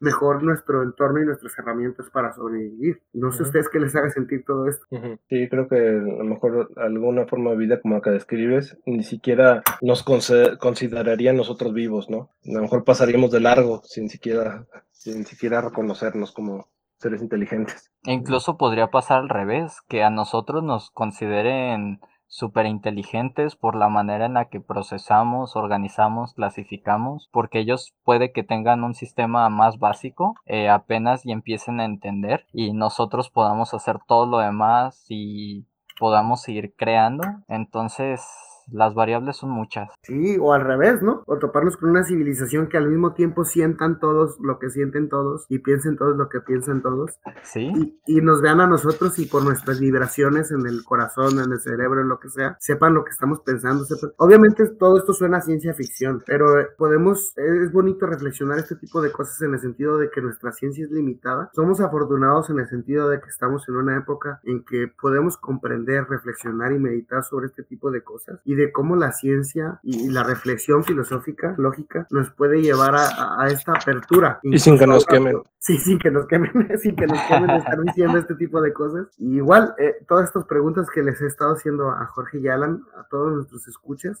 mejor nuestro entorno y nuestras herramientas para sobrevivir. No sé ustedes qué les haga sentir todo esto. Sí, creo que a lo mejor alguna forma de vida como la que describes, ni siquiera nos considerarían nosotros vivos, ¿no? A lo mejor pasaríamos de largo sin siquiera, sin siquiera reconocernos como seres inteligentes. E incluso podría pasar al revés, que a nosotros nos consideren súper inteligentes por la manera en la que procesamos, organizamos, clasificamos, porque ellos puede que tengan un sistema más básico eh, apenas y empiecen a entender y nosotros podamos hacer todo lo demás y podamos seguir creando. Entonces las variables son muchas. Sí, o al revés, ¿no? O toparnos con una civilización que al mismo tiempo sientan todos lo que sienten todos y piensen todos lo que piensan todos. Sí. Y, nos vean a nosotros y por nuestras vibraciones en el corazón, en el cerebro, en lo que sea, sepan lo que estamos pensando. Obviamente todo esto suena a ciencia ficción, pero eh, podemos, es bonito reflexionar este tipo de cosas en el sentido de que nuestra ciencia es limitada. Somos afortunados en el sentido de que estamos en una época en que podemos comprender, reflexionar y meditar sobre este tipo de cosas y de cómo la ciencia y la reflexión filosófica, lógica, nos puede llevar a, esta apertura. Y sin que nos quemen. Sí, sin que nos quemen, sin que nos quemen estar diciendo este tipo de cosas. igual, eh, todas estas preguntas que les he estado haciendo a Jorge y Alan, a todos nuestros escuchas,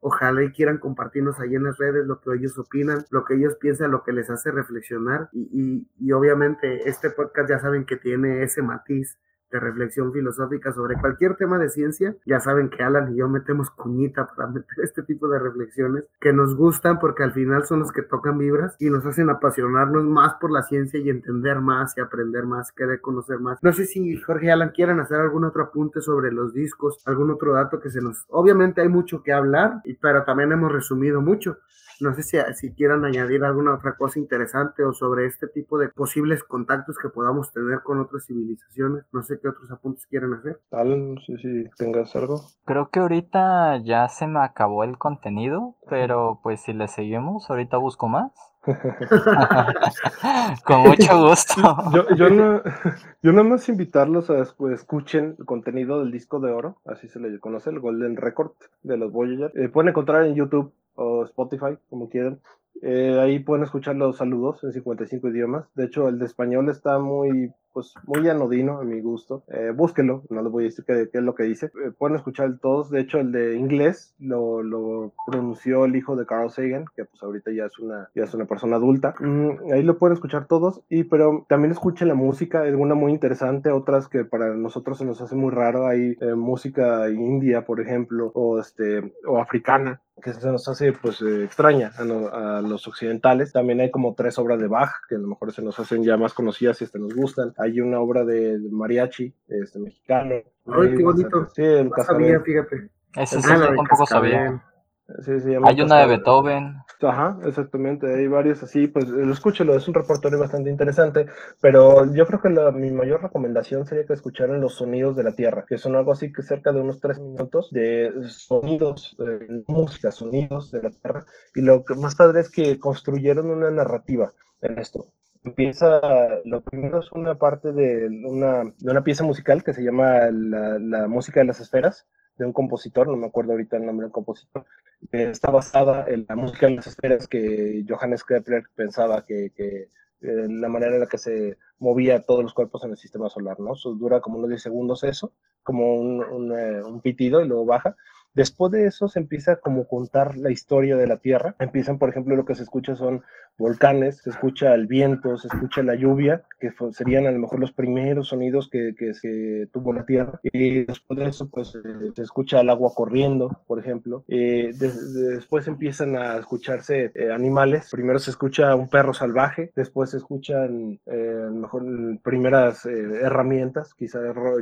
ojalá y quieran compartirnos ahí en las redes lo que ellos opinan, lo que ellos piensan, lo que les hace reflexionar. Y, y, y obviamente este podcast ya saben que tiene ese matiz de reflexión filosófica sobre cualquier tema de ciencia. Ya saben que Alan y yo metemos cuñita para meter este tipo de reflexiones que nos gustan porque al final son los que tocan vibras y nos hacen apasionarnos más por la ciencia y entender más y aprender más, querer conocer más. No sé si Jorge y Alan quieren hacer algún otro apunte sobre los discos, algún otro dato que se nos... Obviamente hay mucho que hablar, pero también hemos resumido mucho. No sé si, si quieran añadir alguna otra cosa interesante o sobre este tipo de posibles contactos que podamos tener con otras civilizaciones. No sé qué otros apuntes quieren hacer. Tal, no sé si tengas algo. Creo que ahorita ya se me acabó el contenido, pero pues si le seguimos, ahorita busco más. Con mucho gusto. Yo, yo, no, yo nada más invitarlos a escuchen el contenido del disco de oro, así se le conoce, el Golden Record de los Voyager. Eh, pueden encontrar en YouTube o Spotify, como quieran. Eh, ahí pueden escuchar los saludos en 55 idiomas. De hecho, el de español está muy pues muy anodino a mi gusto. Eh, no les voy a decir qué, es lo que dice. Eh, pueden escuchar todos. De hecho, el de inglés lo, lo, pronunció el hijo de Carl Sagan, que pues ahorita ya es una, ya es una persona adulta. Mm, ahí lo pueden escuchar todos. Y pero también escuchen la música, alguna muy interesante, otras que para nosotros se nos hace muy raro. Hay eh, música india, por ejemplo, o este, o africana que se nos hace pues extraña a, los occidentales. También hay como tres obras de Bach que a lo mejor se nos hacen ya más conocidas y hasta nos gustan hay una obra de mariachi este, mexicano. Ay, qué bonito. Sí, el no sabía, fíjate. Ese sí, tampoco sabía. Sí, sí, hay una de Beethoven. Ajá, exactamente. Hay varios así, pues escúchelo, es un repertorio bastante interesante. Pero yo creo que la, mi mayor recomendación sería que escucharan los sonidos de la Tierra, que son algo así que cerca de unos tres minutos de sonidos, de música, sonidos de la Tierra. Y lo que más padre es que construyeron una narrativa en esto empieza, lo primero es una parte de una, de una pieza musical que se llama la, la, música de las esferas, de un compositor, no me acuerdo ahorita el nombre del compositor, está basada en la música en las esferas que Johannes Kepler pensaba que, que la manera en la que se movía todos los cuerpos en el sistema solar, ¿no? Eso dura como unos 10 segundos eso, como un, un, eh, un pitido y luego baja. Después de eso se empieza como contar la historia de la Tierra. Empiezan, por ejemplo, lo que se escucha son volcanes, se escucha el viento, se escucha la lluvia, que serían a lo mejor los primeros sonidos que, que se tuvo la Tierra. Y después de eso, pues eh, se escucha el agua corriendo, por ejemplo. Eh, después empiezan a escucharse eh, animales. Primero se escucha un perro salvaje, después se escuchan a lo mejor primeras herramientas, quizá ro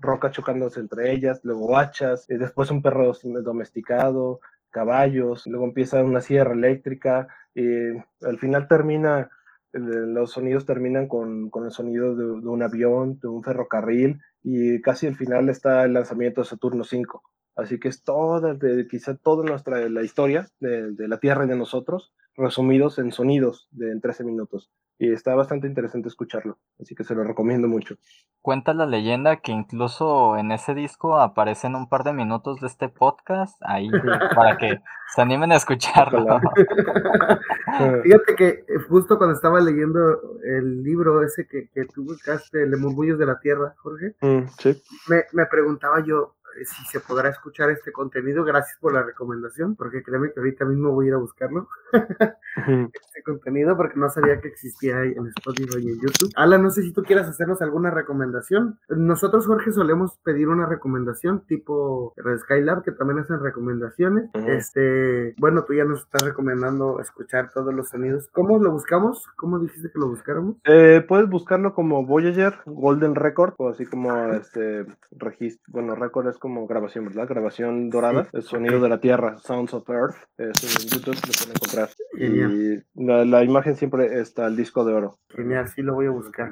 roca chocándose entre ellas, luego hachas, después un perro domesticado, caballos, luego empieza una sierra eléctrica, y al final termina, los sonidos terminan con, con el sonido de, un avión, de un ferrocarril, y casi al final está el lanzamiento de Saturno 5. Así que es toda, de, toda nuestra la historia de, de, la Tierra y de nosotros, resumidos en sonidos de en 13 minutos. Y está bastante interesante escucharlo, así que se lo recomiendo mucho. Cuenta la leyenda que incluso en ese disco aparecen un par de minutos de este podcast ahí para que se animen a escucharlo. Fíjate que justo cuando estaba leyendo el libro ese que, que tú buscaste, Le Murmullos de la Tierra, Jorge, mm, ¿sí? me, me preguntaba yo, si se podrá escuchar este contenido. Gracias por la recomendación, porque créeme que ahorita mismo voy a ir a buscarlo. este contenido, porque no sabía que existía en Spotify y en YouTube. Alan, no sé si tú quieras hacernos alguna recomendación. Nosotros, Jorge, solemos pedir una recomendación tipo Red Skylab, que también hacen recomendaciones. Este, bueno, tú ya nos estás recomendando escuchar todos los sonidos. ¿Cómo lo buscamos? ¿Cómo dijiste que lo buscáramos? Eh, puedes buscarlo como Voyager, Golden Record, o así como este registro, bueno, Record es como grabación, ¿verdad? Grabación dorada, el sonido de la Tierra, Sounds of Earth, es en YouTube lo pueden encontrar. Genial. Y la, la, imagen siempre está el disco de oro. Genial, sí lo voy a buscar.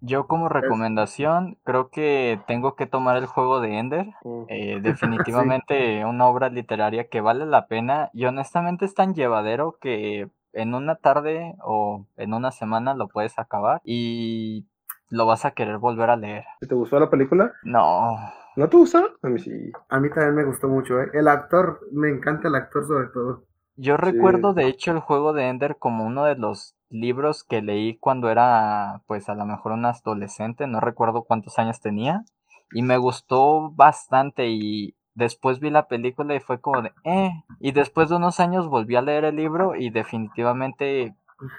Yo como recomendación creo que tengo que tomar el juego de Ender. Eh, definitivamente sí. una obra literaria que vale la pena y honestamente es tan llevadero que en una tarde o en una semana lo puedes acabar y lo vas a querer volver a leer. ¿Te gustó la película? No. ¿No te gustó? A mí sí. A mí también me gustó mucho, ¿eh? El actor, me encanta el actor sobre todo. Yo recuerdo sí. de hecho el juego de Ender como uno de los libros que leí cuando era pues a lo mejor un adolescente, no recuerdo cuántos años tenía, y me gustó bastante y después vi la película y fue como de, eh, y después de unos años volví a leer el libro y definitivamente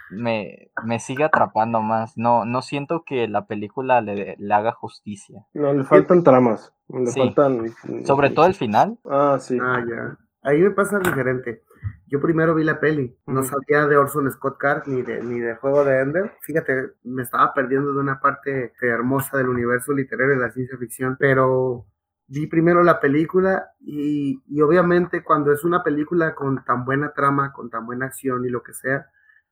me, me sigue atrapando más. No, no siento que la película le, le haga justicia. No, le faltan tramas. Le sí. faltan. Sobre todo el final. Ah, sí. Ah, ya. Ahí me pasa diferente. Yo primero vi la peli, no sabía de Orson Scott Card ni de ni del juego de Ender. Fíjate, me estaba perdiendo de una parte hermosa del universo literario de la ciencia ficción, pero vi primero la película y, y obviamente cuando es una película con tan buena trama, con tan buena acción y lo que sea,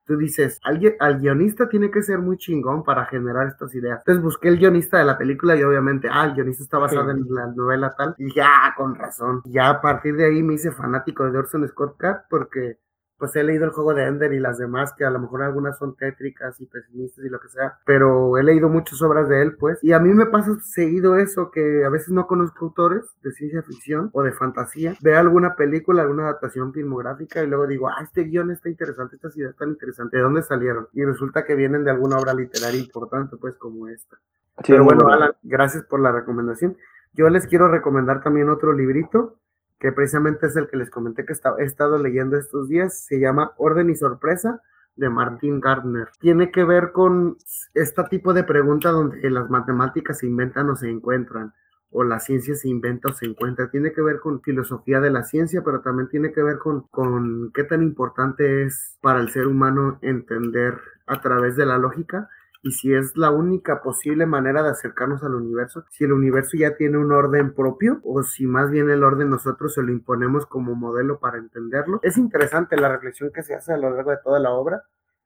tú dices, al, al, guionista tiene que ser muy chingón para generar estas ideas. Entonces busqué el guionista de la película y obviamente, ah, el guionista está basado sí. en la novela tal. Y ya, ah, con razón. Ya a partir de ahí me hice fanático de Orson Scott Card porque pues he leído el juego de Ender y las demás, que a lo mejor algunas son tétricas y pesimistas y lo que sea, pero he leído muchas obras de él, pues, y a mí me pasa seguido eso, que a veces no conozco autores de ciencia ficción o de fantasía, veo alguna película, alguna adaptación filmográfica y luego digo, ah, este guion está interesante, estas ideas están interesantes, ¿de dónde salieron? Y resulta que vienen de alguna obra literaria importante, pues, como esta. Sí, pero bueno, Alan, gracias por la recomendación. Yo les quiero recomendar también otro librito que precisamente es el que les comenté que he estado leyendo estos días, se llama Orden y Sorpresa de Martin Gardner. Tiene que ver con este tipo de pregunta donde las matemáticas se inventan o se encuentran, o la ciencia se inventa o se encuentra. Tiene que ver con filosofía de la ciencia, pero también tiene que ver con, con qué tan importante es para el ser humano entender a través de la lógica y si es la única posible manera de acercarnos al universo, si el universo ya tiene un orden propio o si más bien el orden nosotros se lo imponemos como modelo para entenderlo. Es interesante la reflexión que se hace a lo largo de toda la obra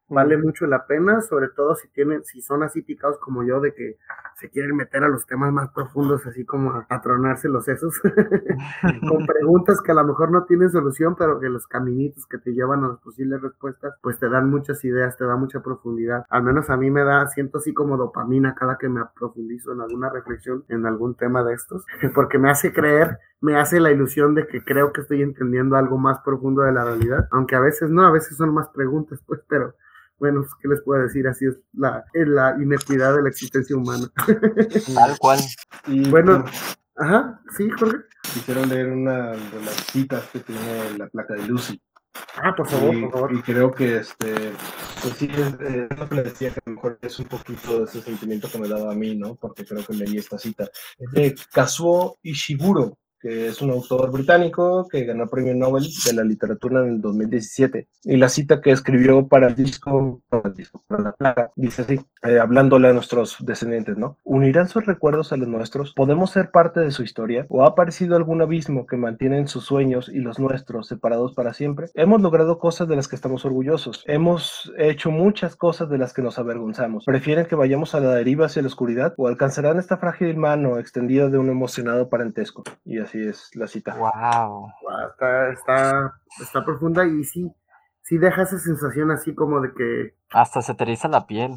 vale mucho la pena, sobre todo si tienen, si son así picados como yo, de que se quieren meter a los temas más profundos, así como a, tronarse los sesos, con preguntas que a lo mejor no tienen solución, pero que los caminitos que te llevan a las posibles respuestas, pues te dan muchas ideas, te da mucha profundidad. Al menos a mí me da, siento así como dopamina cada que me profundizo en alguna reflexión, en algún tema de estos, porque me hace creer me hace la ilusión de que creo que estoy entendiendo algo más profundo de la realidad, aunque a veces no, a veces son más preguntas, pues, pero bueno, pues, ¿qué les puedo decir? Así es la, la inequidad de la existencia humana. Tal cual. Y, bueno, ajá, sí, Jorge. Quisiera leer una de las citas que tiene la placa de Lucy. Ah, por favor, por favor. Y creo que este, pues sí, es, lo que le decía, que a lo mejor es un poquito de ese sentimiento que me daba a mí, ¿no? Porque creo que leí esta cita. Es de Kazuo Ishiguro, que es un autor británico que ganó el premio Nobel de la literatura en el 2017. Y la cita que escribió para el disco, para, el disco, para la plaga, dice así, eh, hablándole a nuestros descendientes, ¿no? ¿Unirán sus recuerdos a los nuestros? ¿Podemos ser parte de su historia? ¿O ha aparecido algún abismo que mantienen sus sueños y los nuestros separados para siempre? Hemos logrado cosas de las que estamos orgullosos. Hemos hecho muchas cosas de las que nos avergonzamos. ¿Prefieren que vayamos a la deriva hacia la oscuridad? ¿O alcanzarán esta frágil mano extendida de un emocionado parentesco? Y es la cita. Wow. Está, está, está profunda y sí, sí deja esa sensación así como de que. Hasta se te eriza la piel.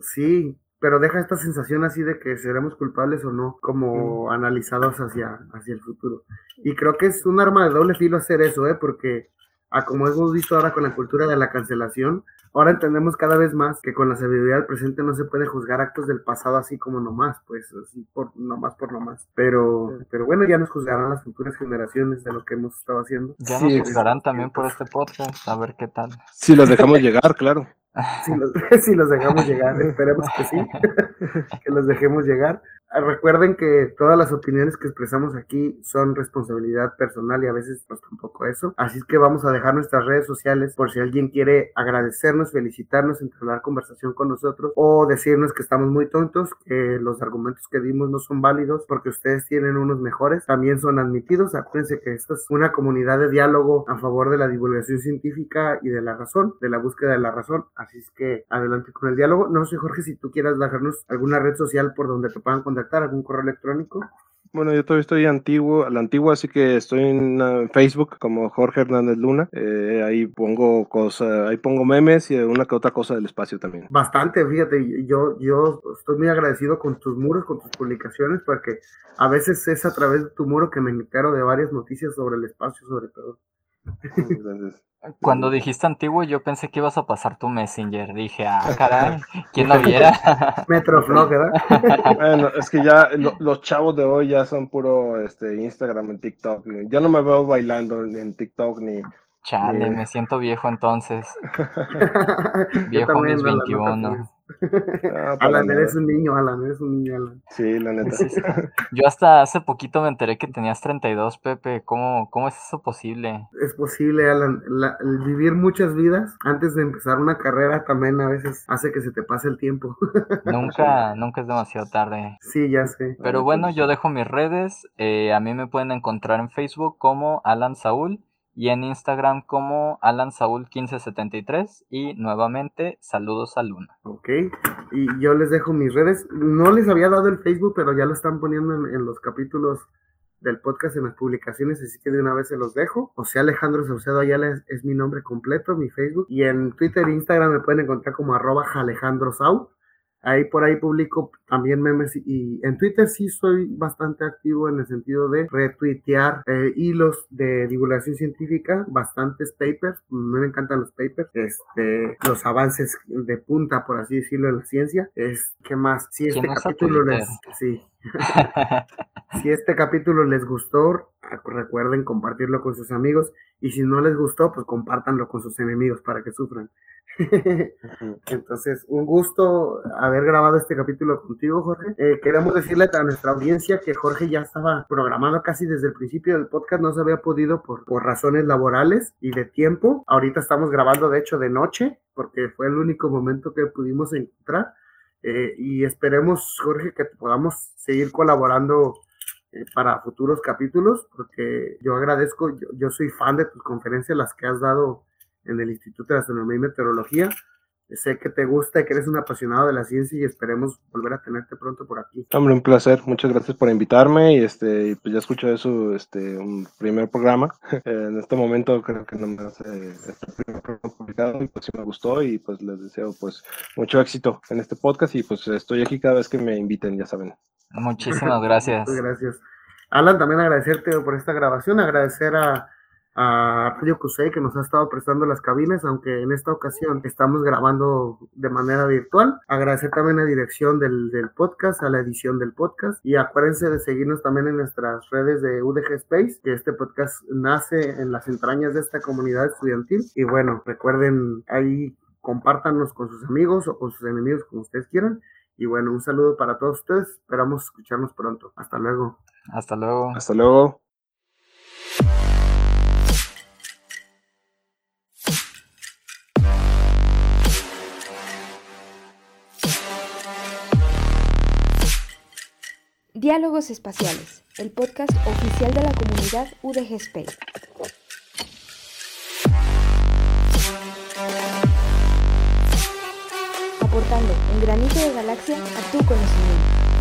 Sí, pero deja esta sensación así de que seremos culpables o no, como analizados hacia, hacia el futuro. Y creo que es un arma de doble filo hacer eso, ¿eh? porque a como hemos visto ahora con la cultura de la cancelación, ahora entendemos cada vez más que con la sabiduría del presente no se puede juzgar actos del pasado así como nomás, pues así por nomás por nomás. Pero, pero bueno, ya nos juzgarán las futuras generaciones de lo que hemos estado haciendo. Ya nos juzgarán también por este podcast, a ver qué tal. Si los dejamos llegar, claro. Si los, si los dejamos llegar, esperemos que sí, que los dejemos llegar. Ah, recuerden que todas las opiniones que expresamos aquí son responsabilidad personal y a veces pues tampoco eso. Así es que vamos a dejar nuestras redes sociales por si alguien quiere agradecernos, felicitarnos, entablar conversación con nosotros o decirnos que estamos muy tontos, que los argumentos que dimos no son válidos porque ustedes tienen unos mejores, también son admitidos. Acuérdense que esta es una comunidad de diálogo a favor de la divulgación científica y de la razón, de la búsqueda de la razón. Así es que adelante con el diálogo. No sé, Jorge, si tú quieras dejarnos alguna red social por donde te puedan contactar algún correo electrónico? Bueno, yo todavía estoy antiguo, a la antigua, así que estoy en Facebook como Jorge Hernández Luna. Eh, ahí pongo cosas, ahí pongo memes y una que otra cosa del espacio también. Bastante, fíjate, yo, yo estoy muy agradecido con tus muros, con tus publicaciones, porque a veces es a través de tu muro que me entero de varias noticias sobre el espacio, sobre todo. Cuando dijiste antiguo, yo pensé que ibas a pasar tu Messenger. Dije, ah, caray, ¿quién lo viera? Metroflog, ¿verdad? bueno, es que ya los chavos de hoy ya son puro este, Instagram y TikTok. Ya no me veo bailando en TikTok ni. Chale, me siento viejo entonces. viejo mis 21. Ah, Alan, eres un niño, Alan, eres un niño, Alan. Sí, la neta. Yo hasta hace poquito me enteré que tenías 32, Pepe. ¿Cómo, cómo es eso posible? Es posible, Alan. vivir muchas vidas antes de empezar una carrera también a veces hace que se te pase el tiempo. Nunca, nunca es demasiado tarde. Sí, ya sé. Pero bueno, yo dejo mis redes. Eh, a mí me pueden encontrar en Facebook como Alan Saúl y en Instagram como Alan Saúl 1573 y nuevamente saludos a Luna. Ok, y yo les dejo mis redes. No les había dado el Facebook, pero ya lo están poniendo en, los capítulos del podcast en las publicaciones, así que de una vez se los dejo. O sea, Alejandro Saucedo Ayala es, es, mi nombre completo, mi Facebook. Y en Twitter e Instagram me pueden encontrar como arroba Alejandro Sau. Ahí por ahí publico también memes y en Twitter sí soy bastante activo en el sentido de retuitear eh, hilos de divulgación científica, bastantes papers, me encantan los papers, este, los avances de punta, por así decirlo, en la ciencia. Es, ¿Qué más? Si este capítulo les... Sí. si este capítulo les gustó, recuerden compartirlo con sus amigos y si no les gustó, pues compártanlo con sus enemigos para que sufran. Entonces, un gusto haber grabado este capítulo contigo, Jorge. Eh, queremos decirle a nuestra audiencia que Jorge ya estaba programado casi desde el principio del podcast, no se había podido por, por razones laborales y de tiempo. Ahorita estamos grabando, de hecho, de noche, porque fue el único momento que pudimos encontrar. Eh, y esperemos, Jorge, que podamos seguir colaborando para futuros capítulos, porque yo agradezco, yo, yo soy fan de tus conferencias, las que has dado en el Instituto de Astronomía y Meteorología. sé que te gusta y que eres un apasionado de la ciencia y esperemos volver a tenerte pronto por aquí. Hombre, un placer. Muchas gracias por invitarme y este, pues ya escucho eso, este, un primer programa. en este momento creo que no me hace este primer programa publicado y pues sí me gustó y pues les deseo pues mucho éxito en este podcast y pues estoy aquí cada vez que me inviten, ya saben. Muchísimas gracias. Gracias. Alan, también agradecerte por esta grabación, agradecer a, a Radio Cusey que nos ha estado prestando las cabinas, aunque en esta ocasión estamos grabando de manera virtual. Agradecer también la dirección del, del, podcast, a la edición del podcast y acuérdense de seguirnos también en nuestras redes de UDG Space, que este podcast nace en las entrañas de esta comunidad estudiantil. Y bueno, recuerden ahí compártanos con sus amigos o con sus enemigos como ustedes quieran. Y bueno, un saludo para todos ustedes. Esperamos escucharnos pronto. Hasta luego. Hasta luego. Hasta luego. Diálogos Espaciales, el podcast oficial de la comunidad UDG Space. Aportando un granito de galaxia a tu conocimiento.